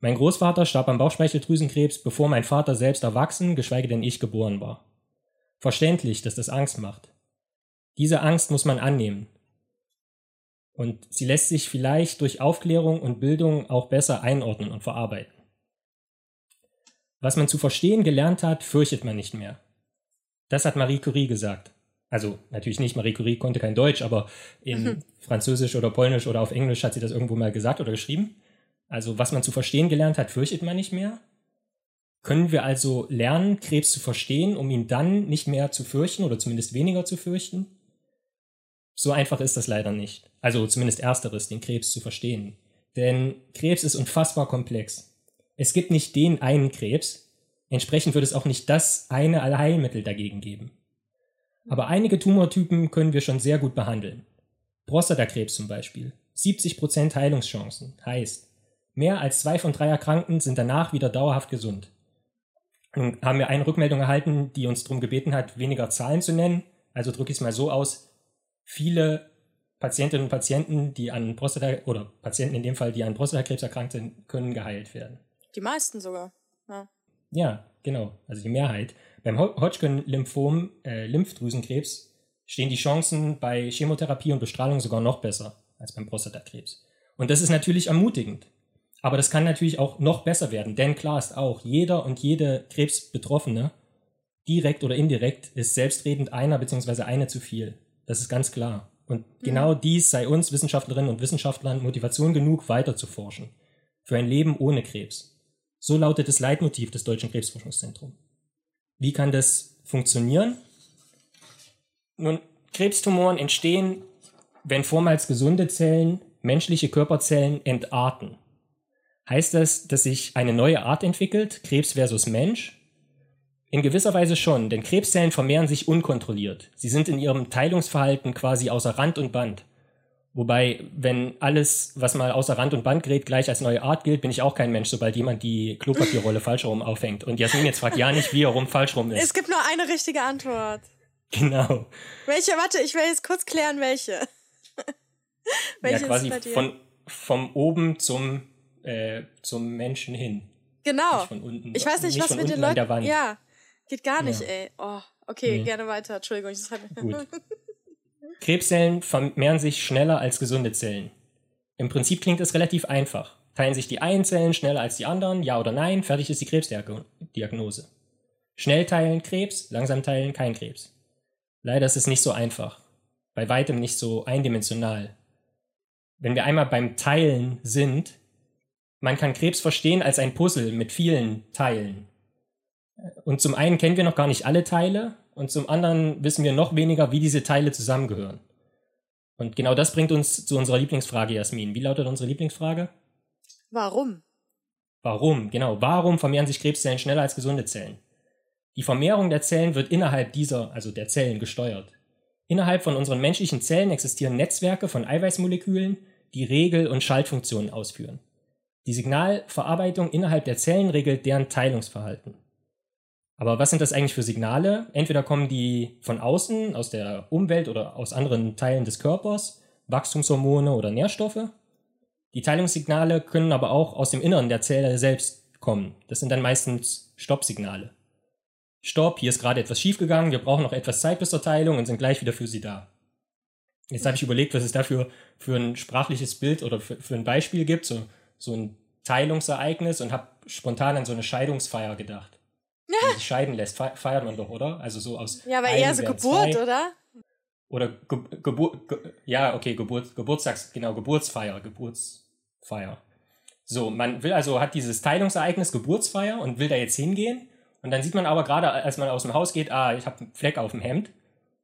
Speaker 2: Mein Großvater starb am Bauchspeicheldrüsenkrebs, bevor mein Vater selbst erwachsen, geschweige denn ich geboren war. Verständlich, dass das Angst macht. Diese Angst muss man annehmen. Und sie lässt sich vielleicht durch Aufklärung und Bildung auch besser einordnen und verarbeiten. Was man zu verstehen gelernt hat, fürchtet man nicht mehr. Das hat Marie Curie gesagt. Also natürlich nicht, Marie Curie konnte kein Deutsch, aber in mhm. Französisch oder Polnisch oder auf Englisch hat sie das irgendwo mal gesagt oder geschrieben. Also was man zu verstehen gelernt hat, fürchtet man nicht mehr. Können wir also lernen, Krebs zu verstehen, um ihn dann nicht mehr zu fürchten oder zumindest weniger zu fürchten? So einfach ist das leider nicht. Also zumindest ersteres, den Krebs zu verstehen. Denn Krebs ist unfassbar komplex. Es gibt nicht den einen Krebs, entsprechend wird es auch nicht das eine Allheilmittel dagegen geben. Aber einige Tumortypen können wir schon sehr gut behandeln. Prostatakrebs zum Beispiel. 70% Heilungschancen heißt, mehr als zwei von drei Erkrankten sind danach wieder dauerhaft gesund. Und haben wir eine Rückmeldung erhalten, die uns darum gebeten hat, weniger Zahlen zu nennen. Also drücke ich es mal so aus. Viele Patientinnen und Patienten, die an Prostata oder Patienten in dem Fall, die an Prostatakrebs erkrankt sind, können geheilt werden.
Speaker 1: Die meisten sogar. Ja,
Speaker 2: ja genau. Also die Mehrheit. Beim Hodgkin-Lymphom, äh, Lymphdrüsenkrebs, stehen die Chancen bei Chemotherapie und Bestrahlung sogar noch besser als beim Prostatakrebs. Und das ist natürlich ermutigend. Aber das kann natürlich auch noch besser werden, denn klar ist auch, jeder und jede Krebsbetroffene, direkt oder indirekt, ist selbstredend einer bzw. eine zu viel. Das ist ganz klar. Und genau mhm. dies sei uns Wissenschaftlerinnen und Wissenschaftlern Motivation genug, weiter zu forschen. Für ein Leben ohne Krebs. So lautet das Leitmotiv des Deutschen Krebsforschungszentrums. Wie kann das funktionieren? Nun, Krebstumoren entstehen, wenn vormals gesunde Zellen menschliche Körperzellen entarten. Heißt das, dass sich eine neue Art entwickelt, Krebs versus Mensch? In gewisser Weise schon, denn Krebszellen vermehren sich unkontrolliert. Sie sind in ihrem Teilungsverhalten quasi außer Rand und Band. Wobei, wenn alles, was mal außer Rand und Band gerät, gleich als neue Art gilt, bin ich auch kein Mensch, sobald jemand die Klopapierrolle [laughs] falsch rum aufhängt. Und Jasmin jetzt fragt ja nicht, wie er rum falsch rum ist.
Speaker 1: Es gibt nur eine richtige Antwort.
Speaker 2: Genau.
Speaker 1: Welche? Warte, ich will jetzt kurz klären, welche. [laughs]
Speaker 2: welche ja, quasi von, vom oben zum, äh, zum Menschen hin.
Speaker 1: Genau.
Speaker 2: Unten,
Speaker 1: ich weiß nicht, nicht was mit den Leuten. Ja, geht gar nicht, ja. ey. Oh, okay, nee. gerne weiter. Entschuldigung. Ich
Speaker 2: Gut. [laughs] Krebszellen vermehren sich schneller als gesunde Zellen. Im Prinzip klingt es relativ einfach. Teilen sich die einen Zellen schneller als die anderen, ja oder nein, fertig ist die Krebsdiagnose. Schnell teilen Krebs, langsam teilen kein Krebs. Leider ist es nicht so einfach. Bei weitem nicht so eindimensional. Wenn wir einmal beim Teilen sind, man kann Krebs verstehen als ein Puzzle mit vielen Teilen. Und zum einen kennen wir noch gar nicht alle Teile und zum anderen wissen wir noch weniger, wie diese Teile zusammengehören. Und genau das bringt uns zu unserer Lieblingsfrage, Jasmin. Wie lautet unsere Lieblingsfrage?
Speaker 1: Warum?
Speaker 2: Warum, genau. Warum vermehren sich Krebszellen schneller als gesunde Zellen? Die Vermehrung der Zellen wird innerhalb dieser, also der Zellen, gesteuert. Innerhalb von unseren menschlichen Zellen existieren Netzwerke von Eiweißmolekülen, die Regel- und Schaltfunktionen ausführen. Die Signalverarbeitung innerhalb der Zellen regelt deren Teilungsverhalten. Aber was sind das eigentlich für Signale? Entweder kommen die von außen, aus der Umwelt oder aus anderen Teilen des Körpers, Wachstumshormone oder Nährstoffe. Die Teilungssignale können aber auch aus dem Inneren der Zelle selbst kommen. Das sind dann meistens Stoppsignale. Stopp, hier ist gerade etwas schiefgegangen, wir brauchen noch etwas Zeit bis zur Teilung und sind gleich wieder für Sie da. Jetzt habe ich überlegt, was es dafür für ein sprachliches Bild oder für, für ein Beispiel gibt, so, so ein Teilungsereignis und habe spontan an so eine Scheidungsfeier gedacht [laughs] sich scheiden lässt, feiert man doch, oder? Also so aus.
Speaker 1: Ja, aber eher so Geburt, zwei. oder?
Speaker 2: Oder Ge Geburt, Ge ja, okay, Geburt, Geburtstags, genau, Geburtsfeier, Geburtsfeier. So, man will also, hat dieses Teilungsereignis Geburtsfeier und will da jetzt hingehen. Und dann sieht man aber gerade, als man aus dem Haus geht, ah, ich habe einen Fleck auf dem Hemd.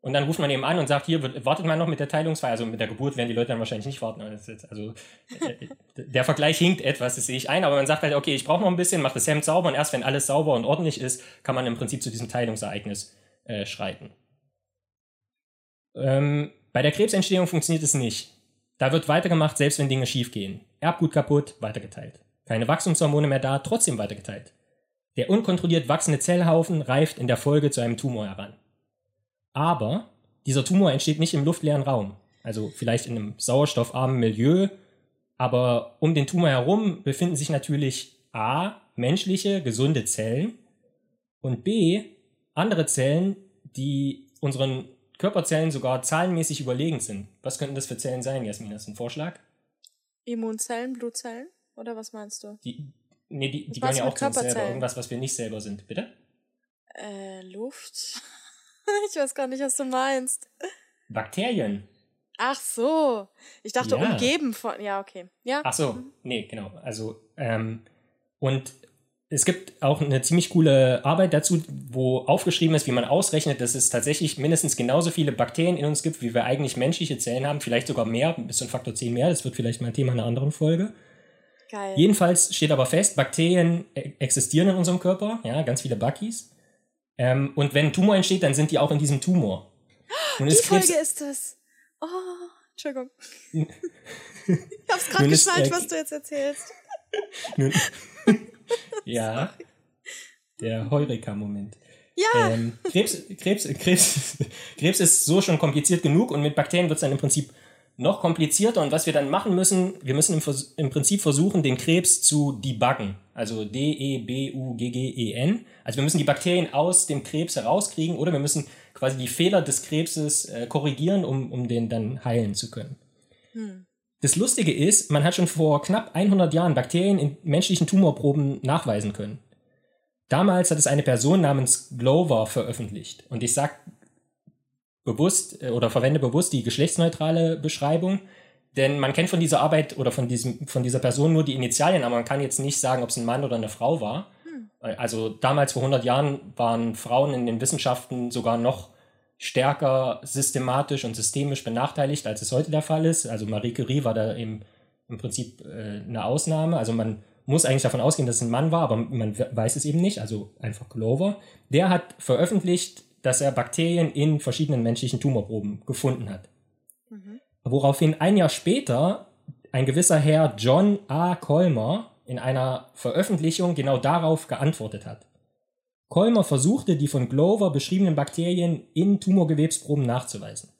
Speaker 2: Und dann ruft man eben an und sagt, hier, wartet man noch mit der Teilungsfeier. Also mit der Geburt werden die Leute dann wahrscheinlich nicht warten. Also, also äh, der Vergleich hinkt etwas, das sehe ich ein. Aber man sagt halt, okay, ich brauche noch ein bisschen, mach das Hemd sauber. Und erst wenn alles sauber und ordentlich ist, kann man im Prinzip zu diesem Teilungsereignis äh, schreiten. Ähm, bei der Krebsentstehung funktioniert es nicht. Da wird weitergemacht, selbst wenn Dinge schiefgehen. Erbgut kaputt, weitergeteilt. Keine Wachstumshormone mehr da, trotzdem weitergeteilt. Der unkontrolliert wachsende Zellhaufen reift in der Folge zu einem Tumor heran. Aber dieser Tumor entsteht nicht im luftleeren Raum. Also vielleicht in einem sauerstoffarmen Milieu. Aber um den Tumor herum befinden sich natürlich A, menschliche, gesunde Zellen und B, andere Zellen, die unseren Körperzellen sogar zahlenmäßig überlegen sind. Was könnten das für Zellen sein, Jasmin? Hast du einen Vorschlag?
Speaker 1: Immunzellen, Blutzellen? Oder was meinst du?
Speaker 2: Die, nee, die, die gehören ja auch zu uns selber. Irgendwas, was wir nicht selber sind. Bitte?
Speaker 1: Äh, Luft. [laughs] ich weiß gar nicht, was du meinst.
Speaker 2: Bakterien.
Speaker 1: Ach so. Ich dachte, ja. umgeben von. Ja, okay. Ja.
Speaker 2: Ach so. Nee, genau. Also, ähm, und es gibt auch eine ziemlich coole Arbeit dazu, wo aufgeschrieben ist, wie man ausrechnet, dass es tatsächlich mindestens genauso viele Bakterien in uns gibt, wie wir eigentlich menschliche Zellen haben, vielleicht sogar mehr, bis zu ein Faktor 10 mehr. Das wird vielleicht mal ein Thema einer anderen Folge. Geil. Jedenfalls steht aber fest, Bakterien e-, existieren in unserem Körper, ja, ganz viele Buckies. Ähm, und wenn ein Tumor entsteht, dann sind die auch in diesem Tumor. [gasps]
Speaker 1: Und Die Folge ist das. Oh, Entschuldigung. [laughs] ich hab's gerade geschnallt, äh, was du jetzt erzählst. [laughs] Nun, [laughs]
Speaker 2: ja. Der Heureka-Moment. Ja. Ähm, Krebs, Krebs, Krebs, Krebs ist so schon kompliziert genug und mit Bakterien wird es dann im Prinzip noch komplizierter. Und was wir dann machen müssen, wir müssen im, im Prinzip versuchen, den Krebs zu debuggen. Also D-E-B-U-G-G-E-N. Also wir müssen die Bakterien aus dem Krebs herauskriegen oder wir müssen quasi die Fehler des Krebses äh, korrigieren, um, um den dann heilen zu können. Hm. Das Lustige ist, man hat schon vor knapp 100 Jahren Bakterien in menschlichen Tumorproben nachweisen können. Damals hat es eine Person namens Glover veröffentlicht. Und ich sag bewusst äh, oder verwende bewusst die geschlechtsneutrale Beschreibung, denn man kennt von dieser Arbeit oder von, diesem, von dieser Person nur die Initialien, aber man kann jetzt nicht sagen, ob es ein Mann oder eine Frau war. Hm. Also damals vor 100 Jahren waren Frauen in den Wissenschaften sogar noch stärker systematisch und systemisch benachteiligt, als es heute der Fall ist. Also Marie Curie war da eben im Prinzip äh, eine Ausnahme. Also man muss eigentlich davon ausgehen, dass es ein Mann war, aber man weiß es eben nicht. Also einfach Glover. Der hat veröffentlicht, dass er Bakterien in verschiedenen menschlichen Tumorproben gefunden hat. Mhm. woraufhin ein Jahr später ein gewisser Herr John A. Colmer in einer Veröffentlichung genau darauf geantwortet hat. Colmer versuchte, die von Glover beschriebenen Bakterien in Tumorgewebsproben nachzuweisen.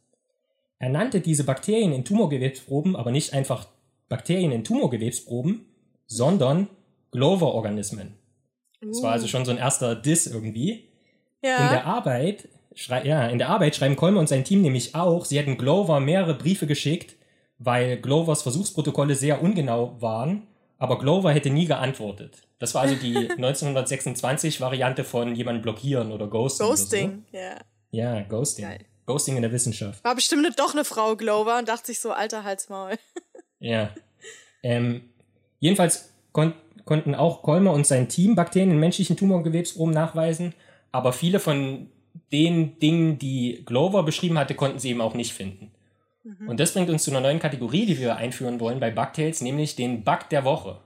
Speaker 2: Er nannte diese Bakterien in Tumorgewebsproben aber nicht einfach Bakterien in Tumorgewebsproben, sondern Glover-Organismen. Uh. Das war also schon so ein erster Diss irgendwie. Ja. In der Arbeit, ja, in der Arbeit schreiben Colmer und sein Team nämlich auch, sie hätten Glover mehrere Briefe geschickt, weil Glovers Versuchsprotokolle sehr ungenau waren, aber Glover hätte nie geantwortet. Das war also die [laughs] 1926 Variante von jemanden blockieren oder Ghosting. Ghosting, so. ja. Ja, Ghosting. Geil. Ghosting in der Wissenschaft.
Speaker 1: War bestimmt doch eine Frau Glover und dachte sich so, alter Halsmaul. [laughs]
Speaker 2: ja. Ähm, jedenfalls kon konnten auch Kolmer und sein Team Bakterien in menschlichen Tumorgewebsproben nachweisen, aber viele von den Dingen, die Glover beschrieben hatte, konnten sie eben auch nicht finden. Mhm. Und das bringt uns zu einer neuen Kategorie, die wir einführen wollen bei Bugtails, nämlich den Bug der Woche.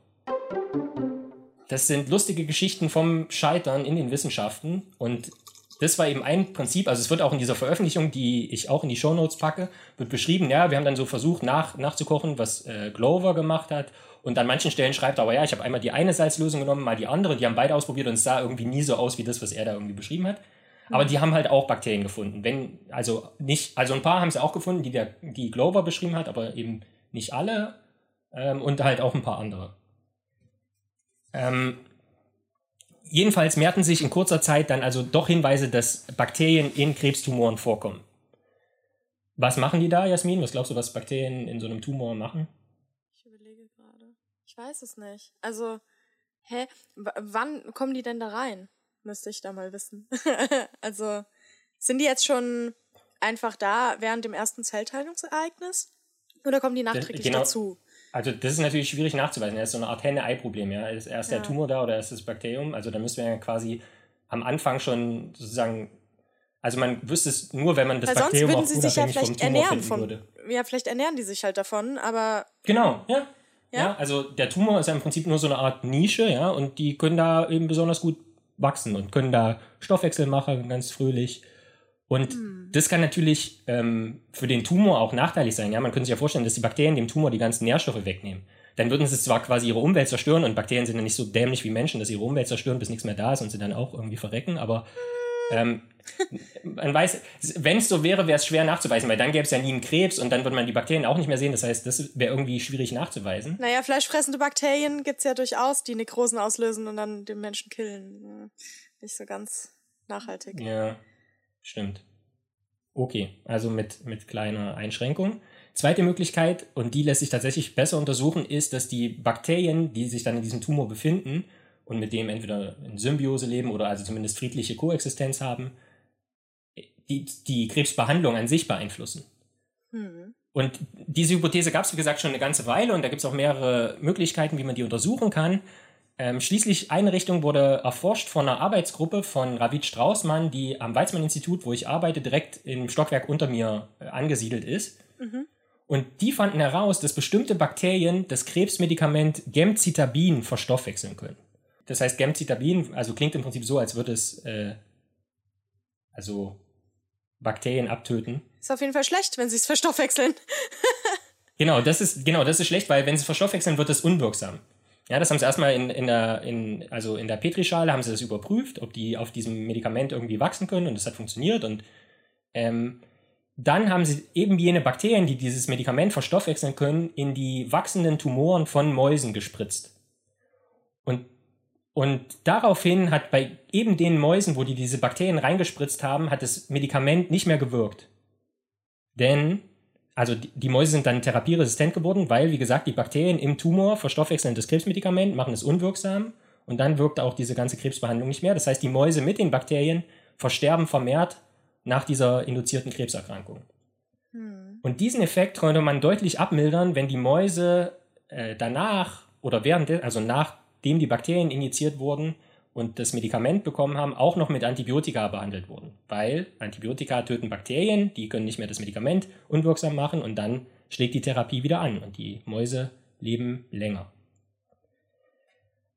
Speaker 2: Das sind lustige Geschichten vom Scheitern in den Wissenschaften und das war eben ein Prinzip, also es wird auch in dieser Veröffentlichung, die ich auch in die Shownotes packe, wird beschrieben, ja, wir haben dann so versucht nach, nachzukochen, was äh, Glover gemacht hat und an manchen Stellen schreibt er aber, ja, ich habe einmal die eine Salzlösung genommen, mal die andere, die haben beide ausprobiert und es sah irgendwie nie so aus wie das, was er da irgendwie beschrieben hat. Aber die haben halt auch Bakterien gefunden. Wenn, also nicht, also ein paar haben sie auch gefunden, die der, die Glover beschrieben hat, aber eben nicht alle. Ähm, und halt auch ein paar andere. Ähm, jedenfalls mehrten sich in kurzer Zeit dann also doch Hinweise, dass Bakterien in Krebstumoren vorkommen. Was machen die da, Jasmin? Was glaubst du, was Bakterien in so einem Tumor machen?
Speaker 1: Ich überlege gerade. Ich weiß es nicht. Also, hä? W wann kommen die denn da rein? Müsste ich da mal wissen. [laughs] also, sind die jetzt schon einfach da während dem ersten Zellteilungsereignis? Oder kommen die nachträglich genau. dazu?
Speaker 2: Also das ist natürlich schwierig nachzuweisen. Das ist so eine Art Henne-Ei-Problem. Ja? Ist erst ja. der Tumor da oder ist das Bakterium? Also da müssen wir ja quasi am Anfang schon sozusagen, also man wüsste es nur, wenn man das Weil Bakterium sonst würden sie sich ja vielleicht
Speaker 1: ernähren von, würde. Ja, vielleicht ernähren die sich halt davon, aber...
Speaker 2: Genau, ja. Ja. Ja, also der Tumor ist ja im Prinzip nur so eine Art Nische, ja, und die können da eben besonders gut wachsen und können da Stoffwechsel machen, ganz fröhlich. Und hm. das kann natürlich ähm, für den Tumor auch nachteilig sein. Ja, man könnte sich ja vorstellen, dass die Bakterien dem Tumor die ganzen Nährstoffe wegnehmen. Dann würden sie zwar quasi ihre Umwelt zerstören und Bakterien sind ja nicht so dämlich wie Menschen, dass sie ihre Umwelt zerstören, bis nichts mehr da ist und sie dann auch irgendwie verrecken, aber ähm, man weiß, wenn es so wäre, wäre es schwer nachzuweisen, weil dann gäbe es ja nie einen Krebs und dann würde man die Bakterien auch nicht mehr sehen. Das heißt, das wäre irgendwie schwierig nachzuweisen.
Speaker 1: Naja, fleischfressende Bakterien gibt es ja durchaus, die Nekrosen auslösen und dann den Menschen killen. Nicht so ganz nachhaltig.
Speaker 2: Ja. Stimmt. Okay, also mit, mit kleiner Einschränkung. Zweite Möglichkeit, und die lässt sich tatsächlich besser untersuchen, ist, dass die Bakterien, die sich dann in diesem Tumor befinden und mit dem entweder in Symbiose leben oder also zumindest friedliche Koexistenz haben, die, die Krebsbehandlung an sich beeinflussen. Hm. Und diese Hypothese gab es, wie gesagt, schon eine ganze Weile und da gibt es auch mehrere Möglichkeiten, wie man die untersuchen kann. Ähm, schließlich eine Richtung wurde erforscht von einer Arbeitsgruppe von Ravid Straußmann, die am Weizmann-Institut, wo ich arbeite, direkt im Stockwerk unter mir äh, angesiedelt ist. Mhm. Und die fanden heraus, dass bestimmte Bakterien das Krebsmedikament Gemcitabin verstoffwechseln können. Das heißt, Gemcitabin, also klingt im Prinzip so, als würde es äh, also Bakterien abtöten.
Speaker 1: Ist auf jeden Fall schlecht, wenn sie es verstoffwechseln. [laughs]
Speaker 2: genau, das ist genau, das ist schlecht, weil wenn sie verstoffwechseln, wird es unwirksam. Ja, das haben sie erstmal in, in der, in, also in der Petrischale haben sie das überprüft, ob die auf diesem Medikament irgendwie wachsen können und das hat funktioniert und ähm, dann haben sie eben jene Bakterien, die dieses Medikament verstoffwechseln können, in die wachsenden Tumoren von Mäusen gespritzt. Und, und daraufhin hat bei eben den Mäusen, wo die diese Bakterien reingespritzt haben, hat das Medikament nicht mehr gewirkt. Denn also die, Mäuse sind dann therapieresistent geworden, weil, wie gesagt, die Bakterien im Tumor verstoffwechseln das Krebsmedikament, machen es unwirksam und dann wirkt auch diese ganze Krebsbehandlung nicht mehr. Das heißt, die Mäuse mit den Bakterien versterben vermehrt nach dieser induzierten Krebserkrankung. Hm. Und diesen Effekt konnte man deutlich abmildern, wenn die Mäuse äh, danach oder während, also nachdem die Bakterien injiziert wurden, und das Medikament bekommen haben, auch noch mit Antibiotika behandelt wurden. Weil Antibiotika töten Bakterien, die können nicht mehr das Medikament unwirksam machen und dann schlägt die Therapie wieder an und die Mäuse leben länger.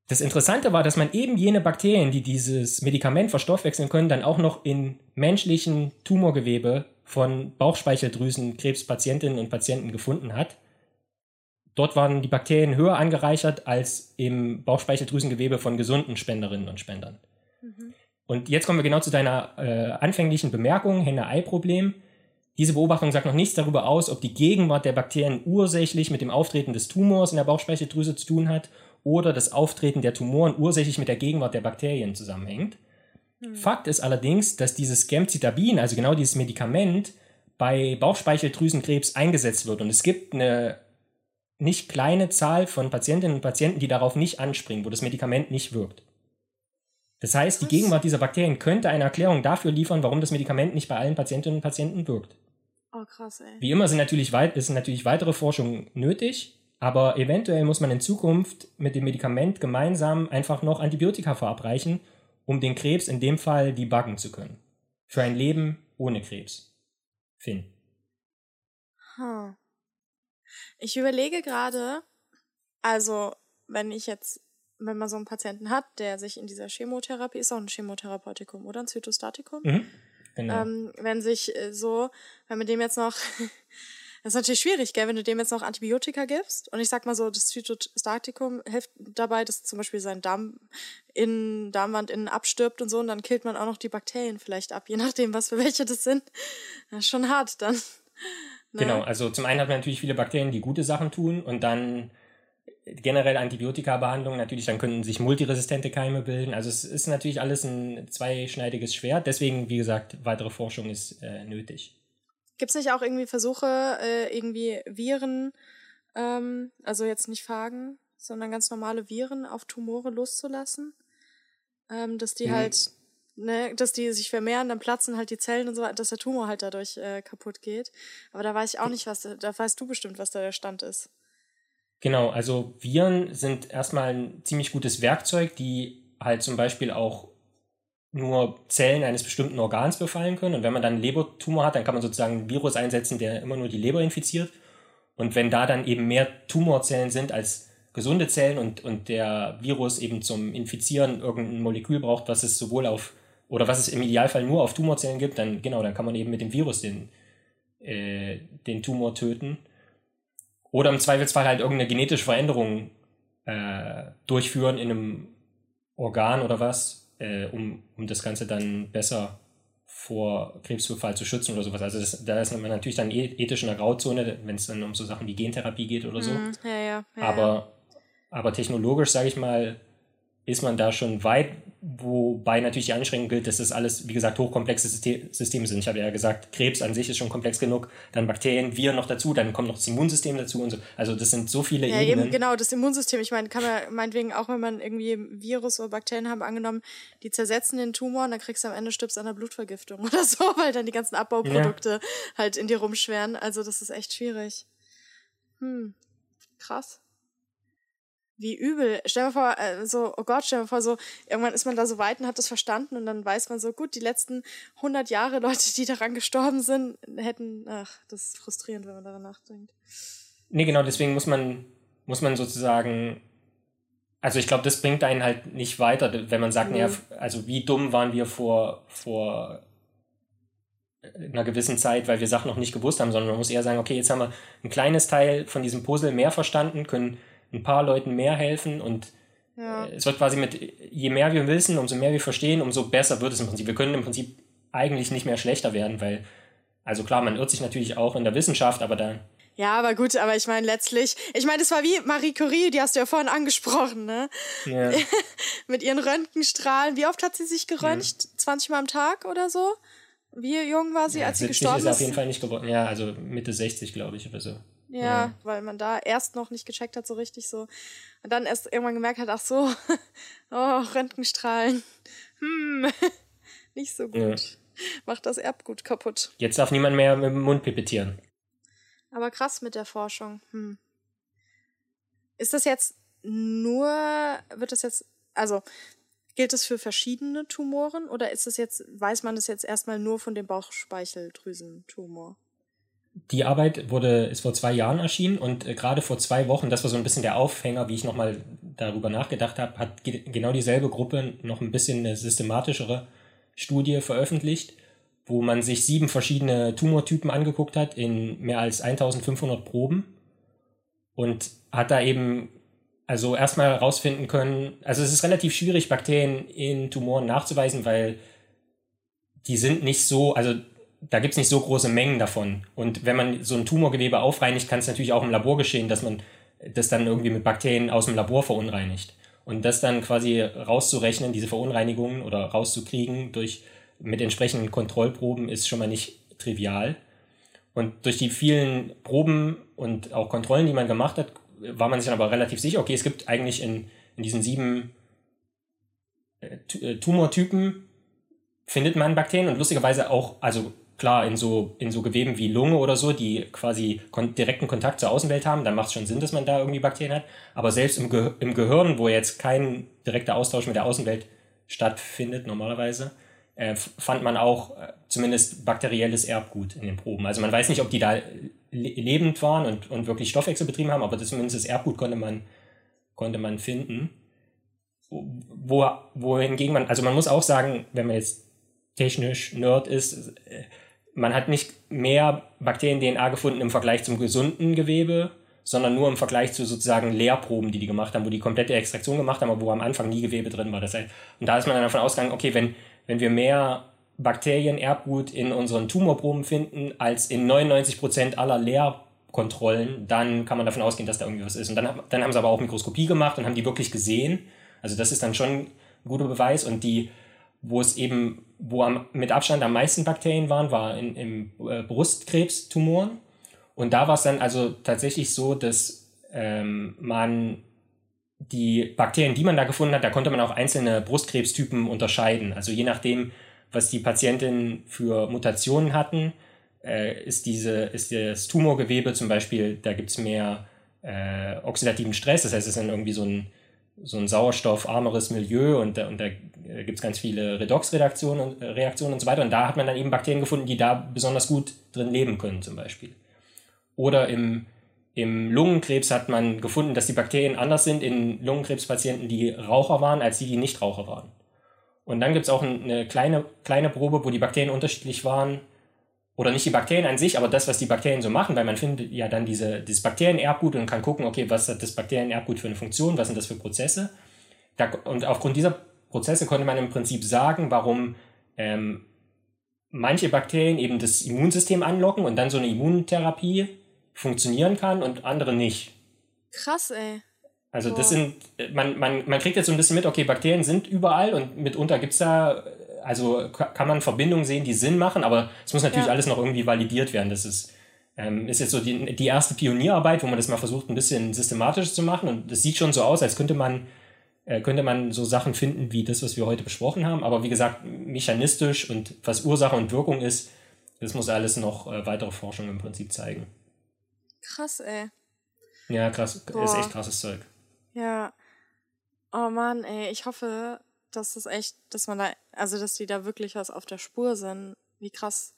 Speaker 2: Das Interessante war, dass man eben jene Bakterien, die dieses Medikament verstoffwechseln können, dann auch noch in menschlichen Tumorgewebe von Bauchspeicheldrüsenkrebspatientinnen und Patienten gefunden hat. Dort waren die Bakterien höher angereichert als im Bauchspeicheldrüsengewebe von gesunden Spenderinnen und Spendern. Mhm. Und jetzt kommen wir genau zu deiner äh, anfänglichen Bemerkung, Henne-Ei-Problem. Diese Beobachtung sagt noch nichts darüber aus, ob die Gegenwart der Bakterien ursächlich mit dem Auftreten des Tumors in der Bauchspeicheldrüse zu tun hat oder das Auftreten der Tumoren ursächlich mit der Gegenwart der Bakterien zusammenhängt. Hm. Fakt ist allerdings, dass dieses Gemcitabin, also genau dieses Medikament, bei Bauchspeicheldrüsenkrebs eingesetzt wird. Und es gibt eine nicht kleine Zahl von Patientinnen und Patienten, die darauf nicht anspringen, wo das Medikament nicht wirkt. Das heißt, die Gegenwart dieser Bakterien könnte eine Erklärung dafür liefern, warum das Medikament nicht bei allen Patientinnen und Patienten wirkt.
Speaker 1: Oh, krass, ey.
Speaker 2: Wie immer sind natürlich weit, ist natürlich weitere Forschung nötig, aber eventuell muss man in Zukunft mit dem Medikament gemeinsam einfach noch Antibiotika verabreichen, um den Krebs in dem Fall debuggen zu können. Für ein Leben ohne Krebs. Finn.
Speaker 1: Huh. Ich überlege gerade, also wenn ich jetzt wenn man so einen Patienten hat, der sich in dieser Chemotherapie, ist auch ein Chemotherapeutikum oder ein Zytostatikum, mhm, genau. ähm, wenn sich äh, so, wenn man dem jetzt noch, [laughs] das ist natürlich schwierig, gell, wenn du dem jetzt noch Antibiotika gibst und ich sag mal so, das Zytostatikum hilft dabei, dass zum Beispiel sein Darm in Darmwand innen abstirbt und so und dann killt man auch noch die Bakterien vielleicht ab, je nachdem, was für welche das sind. Das ist schon hart dann.
Speaker 2: Ne? Genau, also zum einen hat man natürlich viele Bakterien, die gute Sachen tun und dann generell Antibiotika-Behandlung natürlich, dann können sich multiresistente Keime bilden. Also es ist natürlich alles ein zweischneidiges Schwert. Deswegen, wie gesagt, weitere Forschung ist äh, nötig.
Speaker 1: Gibt es nicht auch irgendwie Versuche, äh, irgendwie Viren, ähm, also jetzt nicht Phagen, sondern ganz normale Viren auf Tumore loszulassen? Ähm, dass die mhm. halt, ne, dass die sich vermehren, dann platzen halt die Zellen und so, dass der Tumor halt dadurch äh, kaputt geht. Aber da weiß ich auch nicht, was, da weißt du bestimmt, was da der Stand ist.
Speaker 2: Genau, also Viren sind erstmal ein ziemlich gutes Werkzeug, die halt zum Beispiel auch nur Zellen eines bestimmten Organs befallen können. Und wenn man dann einen Lebertumor hat, dann kann man sozusagen ein Virus einsetzen, der immer nur die Leber infiziert. Und wenn da dann eben mehr Tumorzellen sind als gesunde Zellen und, und der Virus eben zum Infizieren irgendein Molekül braucht, was es sowohl auf, oder was es im Idealfall nur auf Tumorzellen gibt, dann genau, dann kann man eben mit dem Virus den, äh, den Tumor töten. Oder im Zweifelsfall halt irgendeine genetische Veränderung äh, durchführen in einem Organ oder was, äh, um, um das Ganze dann besser vor Krebsbefall zu schützen oder sowas. Also das, da ist man natürlich dann e-, ethisch in der Grauzone, wenn es dann um so Sachen wie Gentherapie geht oder so. Mm,
Speaker 1: ja, ja,
Speaker 2: ja, aber, aber technologisch, sage ich mal, ist man da schon weit, Wobei natürlich die Einschränkung gilt, dass das alles, wie gesagt, hochkomplexe Systeme sind. Ich habe ja gesagt, Krebs an sich ist schon komplex genug, dann Bakterien, Viren noch dazu, dann kommt noch das Immunsystem dazu und so. Also das sind so viele
Speaker 1: ja,
Speaker 2: Ebenen.
Speaker 1: Eben, genau, das Immunsystem. Ich meine, kann man meinetwegen auch, wenn man irgendwie Virus oder Bakterien haben, angenommen, die zersetzen den Tumor und dann kriegst du am Ende stirbst an einer Blutvergiftung [laughs] oder so, weil dann die ganzen Abbauprodukte ja. halt in dir rumschweren. Also das ist echt schwierig. Hm, krass wie übel. Stell dir vor, äh, so, oh Gott, stell dir vor, so, irgendwann ist man da so weit und hat das verstanden und dann weiß man so, gut, die letzten 100 Jahre [laughs] Leute, die daran gestorben sind, hätten, ach, das ist frustrierend, wenn man daran nachdenkt.
Speaker 2: Nee, genau, deswegen muss man, muss man sozusagen, also ich glaube, das bringt einen halt nicht weiter, wenn man sagt, mhm. naja, also wie dumm waren wir vor, vor einer gewissen Zeit, weil wir Sachen noch nicht gewusst haben, sondern man muss eher sagen, okay, jetzt haben wir ein kleines Teil von diesem Puzzle mehr verstanden, können ein paar Leuten mehr helfen und ja. Äh, es wird quasi mit, je mehr wir wissen, umso mehr wir verstehen, umso besser wird es im Prinzip. Wir können im Prinzip eigentlich nicht mehr schlechter werden, weil, also klar, man irrt sich natürlich auch in der Wissenschaft, aber da.
Speaker 1: Ja, aber gut, aber ich meine letztlich, ich meine, das war wie Marie Curie, die hast du ja vorhin angesprochen, ne? Ja. [laughs] mit ihren Röntgenstrahlen. Wie oft hat sie sich geröntgt? Mhm. 20 Mal am Tag oder so? Wie jung war sie, ja, als sie gestorben ist?
Speaker 2: ist auf jeden Fall nicht geworden. Ja, also Mitte 60, glaube ich, oder so.
Speaker 1: Ja, ja, weil man da erst noch nicht gecheckt hat, so richtig so. Und dann erst irgendwann gemerkt hat, ach so, [laughs] oh, Röntgenstrahlen. Hm, [laughs] nicht so gut. Ja. Macht das Erbgut kaputt.
Speaker 2: Jetzt darf niemand mehr mit dem Mund pipettieren.
Speaker 1: Aber krass mit der Forschung. Hm. Ist das jetzt nur, wird das jetzt, also gilt das für verschiedene Tumoren oder ist das jetzt, weiß man das jetzt erstmal nur von dem Bauchspeicheldrüsentumor?
Speaker 2: Die Arbeit wurde, ist vor zwei Jahren erschienen und äh, gerade vor zwei Wochen, das war so ein bisschen der Aufhänger, wie ich nochmal darüber nachgedacht habe, hat ge genau dieselbe Gruppe noch ein bisschen eine systematischere Studie veröffentlicht. wo man sich sieben verschiedene Tumortypen angeguckt hat in mehr als 1500 Proben und hat da eben also erstmal herausfinden können, also es ist relativ schwierig, Bakterien in Tumoren nachzuweisen, weil die sind nicht so, also da gibt es nicht so große Mengen davon. Und wenn man so ein Tumorgewebe aufreinigt, kann es natürlich auch im Labor geschehen, dass man das dann irgendwie mit Bakterien aus dem Labor verunreinigt. Und das dann quasi rauszurechnen, diese Verunreinigungen oder rauszukriegen durch mit entsprechenden Kontrollproben ist schon mal nicht trivial. Und durch die vielen Proben und auch Kontrollen, die man gemacht hat, war man sich dann aber relativ sicher, okay, es gibt eigentlich in, in diesen sieben äh, äh Tumortypen findet man Bakterien und lustigerweise auch, also klar, in so, in so Geweben wie Lunge oder so, die quasi kon direkten Kontakt zur Außenwelt haben, dann macht es schon Sinn, dass man da irgendwie Bakterien hat. Aber selbst im, Ge im Gehirn, wo jetzt kein direkter Austausch mit der Außenwelt stattfindet, normalerweise, äh, fand man auch äh, zumindest bakterielles Erbgut in den Proben. Also man weiß nicht, ob die da le lebend waren und, und wirklich Stoffwechsel betrieben haben, aber das, zumindest das Erbgut konnte man, konnte man finden. Wo, wohingegen man, also man muss auch sagen, wenn man jetzt technisch Nerd ist, äh, man hat nicht mehr Bakterien-DNA gefunden im Vergleich zum gesunden Gewebe, sondern nur im Vergleich zu sozusagen Leerproben, die die gemacht haben, wo die komplette Extraktion gemacht haben, aber wo am Anfang nie Gewebe drin war. Das heißt, und da ist man dann davon ausgegangen, okay, wenn, wenn wir mehr Bakterien-Erbgut in unseren Tumorproben finden als in 99 Prozent aller Leerkontrollen, dann kann man davon ausgehen, dass da irgendwie was ist. Und dann, dann haben sie aber auch Mikroskopie gemacht und haben die wirklich gesehen. Also das ist dann schon ein guter Beweis. Und die, wo es eben, wo am, mit Abstand am meisten Bakterien waren, war in, im äh, Brustkrebstumoren. Und da war es dann also tatsächlich so, dass ähm, man die Bakterien, die man da gefunden hat, da konnte man auch einzelne Brustkrebstypen unterscheiden. Also je nachdem, was die Patientinnen für Mutationen hatten, äh, ist, diese, ist das Tumorgewebe zum Beispiel, da gibt es mehr äh, oxidativen Stress, das heißt, es ist dann irgendwie so ein, so ein sauerstoffarmeres Milieu und, und da äh, gibt es ganz viele Redoxreaktionen Reaktionen und so weiter. Und da hat man dann eben Bakterien gefunden, die da besonders gut drin leben können, zum Beispiel. Oder im, im Lungenkrebs hat man gefunden, dass die Bakterien anders sind in Lungenkrebspatienten, die Raucher waren, als die, die nicht Raucher waren. Und dann gibt es auch eine kleine, kleine Probe, wo die Bakterien unterschiedlich waren. Oder nicht die Bakterien an sich, aber das, was die Bakterien so machen, weil man findet ja dann diese, dieses Bakterienerbgut und kann gucken, okay, was hat das Bakterienerbgut für eine Funktion, was sind das für Prozesse. Da, und aufgrund dieser Prozesse konnte man im Prinzip sagen, warum ähm, manche Bakterien eben das Immunsystem anlocken und dann so eine Immuntherapie funktionieren kann und andere nicht.
Speaker 1: Krass, ey.
Speaker 2: Also das sind, man, man, man kriegt jetzt so ein bisschen mit, okay, Bakterien sind überall und mitunter gibt's da, also kann man Verbindungen sehen, die Sinn machen, aber es muss natürlich ja. alles noch irgendwie validiert werden. Das ist, ähm, ist jetzt so die, die erste Pionierarbeit, wo man das mal versucht, ein bisschen systematisch zu machen und das sieht schon so aus, als könnte man, äh, könnte man so Sachen finden wie das, was wir heute besprochen haben, aber wie gesagt, mechanistisch und was Ursache und Wirkung ist, das muss alles noch äh, weitere Forschung im Prinzip zeigen.
Speaker 1: Krass, ey.
Speaker 2: Ja, krass. Boah. Ist echt krasses Zeug.
Speaker 1: Ja. Oh Mann, ey, ich hoffe, dass das echt, dass man da, also dass die da wirklich was auf der Spur sind. Wie krass,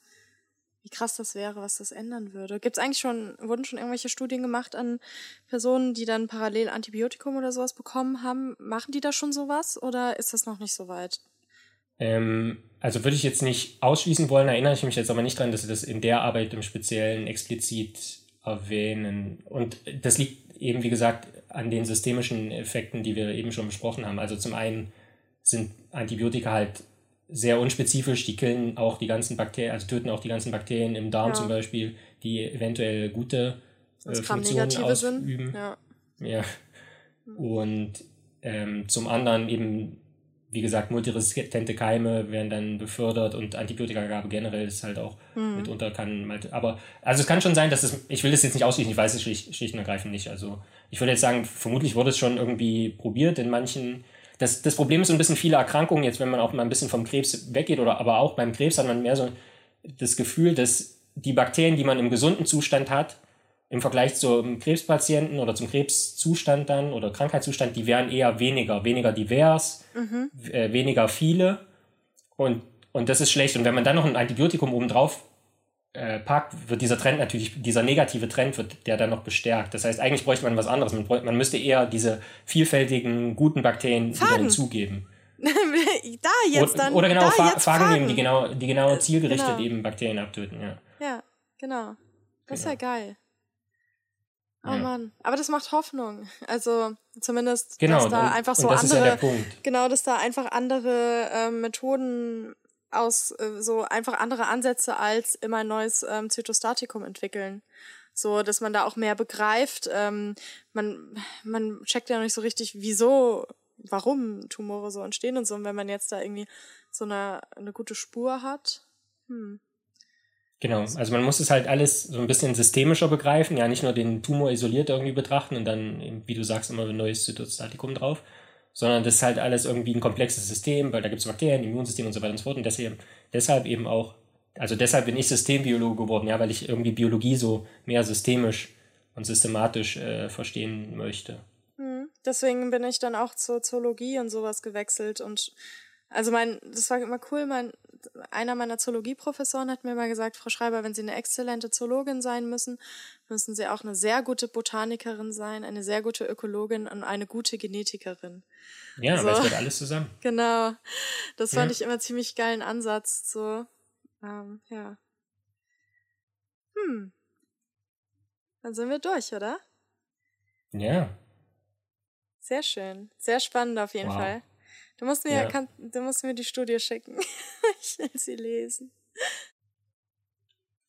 Speaker 1: wie krass das wäre, was das ändern würde. Gibt es eigentlich schon, wurden schon irgendwelche Studien gemacht an Personen, die dann parallel Antibiotikum oder sowas bekommen haben? Machen die da schon sowas oder ist das noch nicht so weit?
Speaker 2: Ähm, also würde ich jetzt nicht ausschließen wollen, erinnere ich mich jetzt aber nicht dran, dass sie das in der Arbeit im Speziellen explizit erwähnen. Und das liegt eben, wie gesagt, an den systemischen Effekten, die wir eben schon besprochen haben. Also zum einen sind Antibiotika halt sehr unspezifisch, die killen auch die ganzen Bakterien, also töten auch die ganzen Bakterien im Darm ja. zum Beispiel, die eventuell gute äh, Funktionen ausüben. Ja. ja. Und ähm, zum anderen eben wie gesagt, multiresistente Keime werden dann befördert und Antibiotikagabe generell ist halt auch mhm. mitunter kann halt, aber, also es kann schon sein, dass es, ich will das jetzt nicht ausschließen, ich weiß es schlicht, schlicht und ergreifend nicht. Also ich würde jetzt sagen, vermutlich wurde es schon irgendwie probiert in manchen, das, das Problem ist so ein bisschen viele Erkrankungen, jetzt wenn man auch mal ein bisschen vom Krebs weggeht oder aber auch beim Krebs hat man mehr so das Gefühl, dass die Bakterien, die man im gesunden Zustand hat, im Vergleich zum Krebspatienten oder zum Krebszustand dann oder Krankheitszustand, die wären eher weniger, weniger divers, mhm. äh, weniger viele und, und das ist schlecht. Und wenn man dann noch ein Antibiotikum obendrauf äh, wird dieser Trend natürlich, dieser negative Trend wird der dann noch bestärkt. Das heißt, eigentlich bräuchte man was anderes. Man, bräuchte, man müsste eher diese vielfältigen, guten Bakterien Faden. hinzugeben. [laughs]
Speaker 1: da jetzt dann.
Speaker 2: Oder genau,
Speaker 1: da
Speaker 2: Fa Phagen
Speaker 1: fragen.
Speaker 2: die genau, die genau zielgerichtet
Speaker 1: Genau.
Speaker 2: eben Bakterien abtöten, ja.
Speaker 1: Ja, genau. Das ist
Speaker 2: Genau.
Speaker 1: ja geil. Oh
Speaker 2: Ja.
Speaker 1: Mann. Aber das macht Hoffnung. Also zumindest,
Speaker 2: Genau,
Speaker 1: dass da
Speaker 2: und,
Speaker 1: einfach so andere.
Speaker 2: ist ja.
Speaker 1: Genau, dass da einfach andere ähm, Methoden aus, äh, so einfach andere Ansätze als immer ein neues ähm, Zytostatikum entwickeln. So, dass man da auch mehr begreift. Ähm, man, man checkt ja noch nicht so richtig, wieso, warum Tumore so entstehen und so. Und wenn man jetzt da irgendwie so eine, eine gute Spur hat, hm.
Speaker 2: Genau, also man muss es halt alles so ein bisschen systemischer begreifen, ja, nicht nur den Tumor isoliert irgendwie betrachten und dann, wie du sagst, immer ein neues Zytostatikum drauf, sondern das ist halt alles irgendwie ein komplexes System, weil da gibt es Bakterien, Immunsystem und so weiter und so fort und deshalb, deshalb eben auch, also deshalb bin ich Systembiologe geworden, ja, weil ich irgendwie Biologie so mehr systemisch und systematisch äh, verstehen möchte.
Speaker 1: Hm. Deswegen bin ich dann auch zur Zoologie und sowas gewechselt und also mein, das war immer cool, mein, einer meiner Zoologieprofessoren hat mir mal gesagt, Frau Schreiber, wenn Sie eine exzellente Zoologin sein müssen, müssen Sie auch eine sehr gute Botanikerin sein, eine sehr gute Ökologin und eine gute Genetikerin.
Speaker 2: Ja,
Speaker 1: So.
Speaker 2: weil es gehört alles zusammen.
Speaker 1: Genau. Das fand
Speaker 2: Ja.
Speaker 1: ich immer ziemlich geilen Ansatz, so, ähm, ja. Hm. Dann sind wir durch, oder?
Speaker 2: Ja,
Speaker 1: Sehr schön. Sehr spannend auf jeden
Speaker 2: Wow.
Speaker 1: Fall. Du musst mir,
Speaker 2: Ja.
Speaker 1: kann, du musst mir die Studie schicken. [laughs] ich will sie lesen.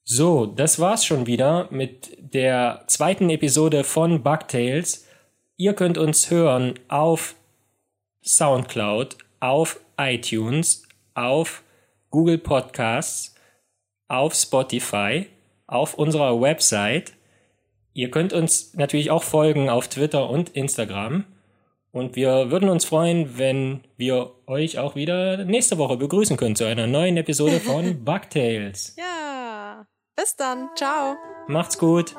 Speaker 2: So, das war's schon wieder mit der zweiten Episode von Bugtails. Ihr könnt uns hören auf SoundCloud, auf iTunes, auf Google Podcasts, auf Spotify, auf unserer Website. Ihr könnt uns natürlich auch folgen auf Twitter und Instagram. Und wir würden uns freuen, wenn wir euch auch wieder nächste Woche begrüßen können zu einer neuen Episode von [laughs] Bugtails.
Speaker 1: Ja. Bis dann. Ciao.
Speaker 2: Macht's gut.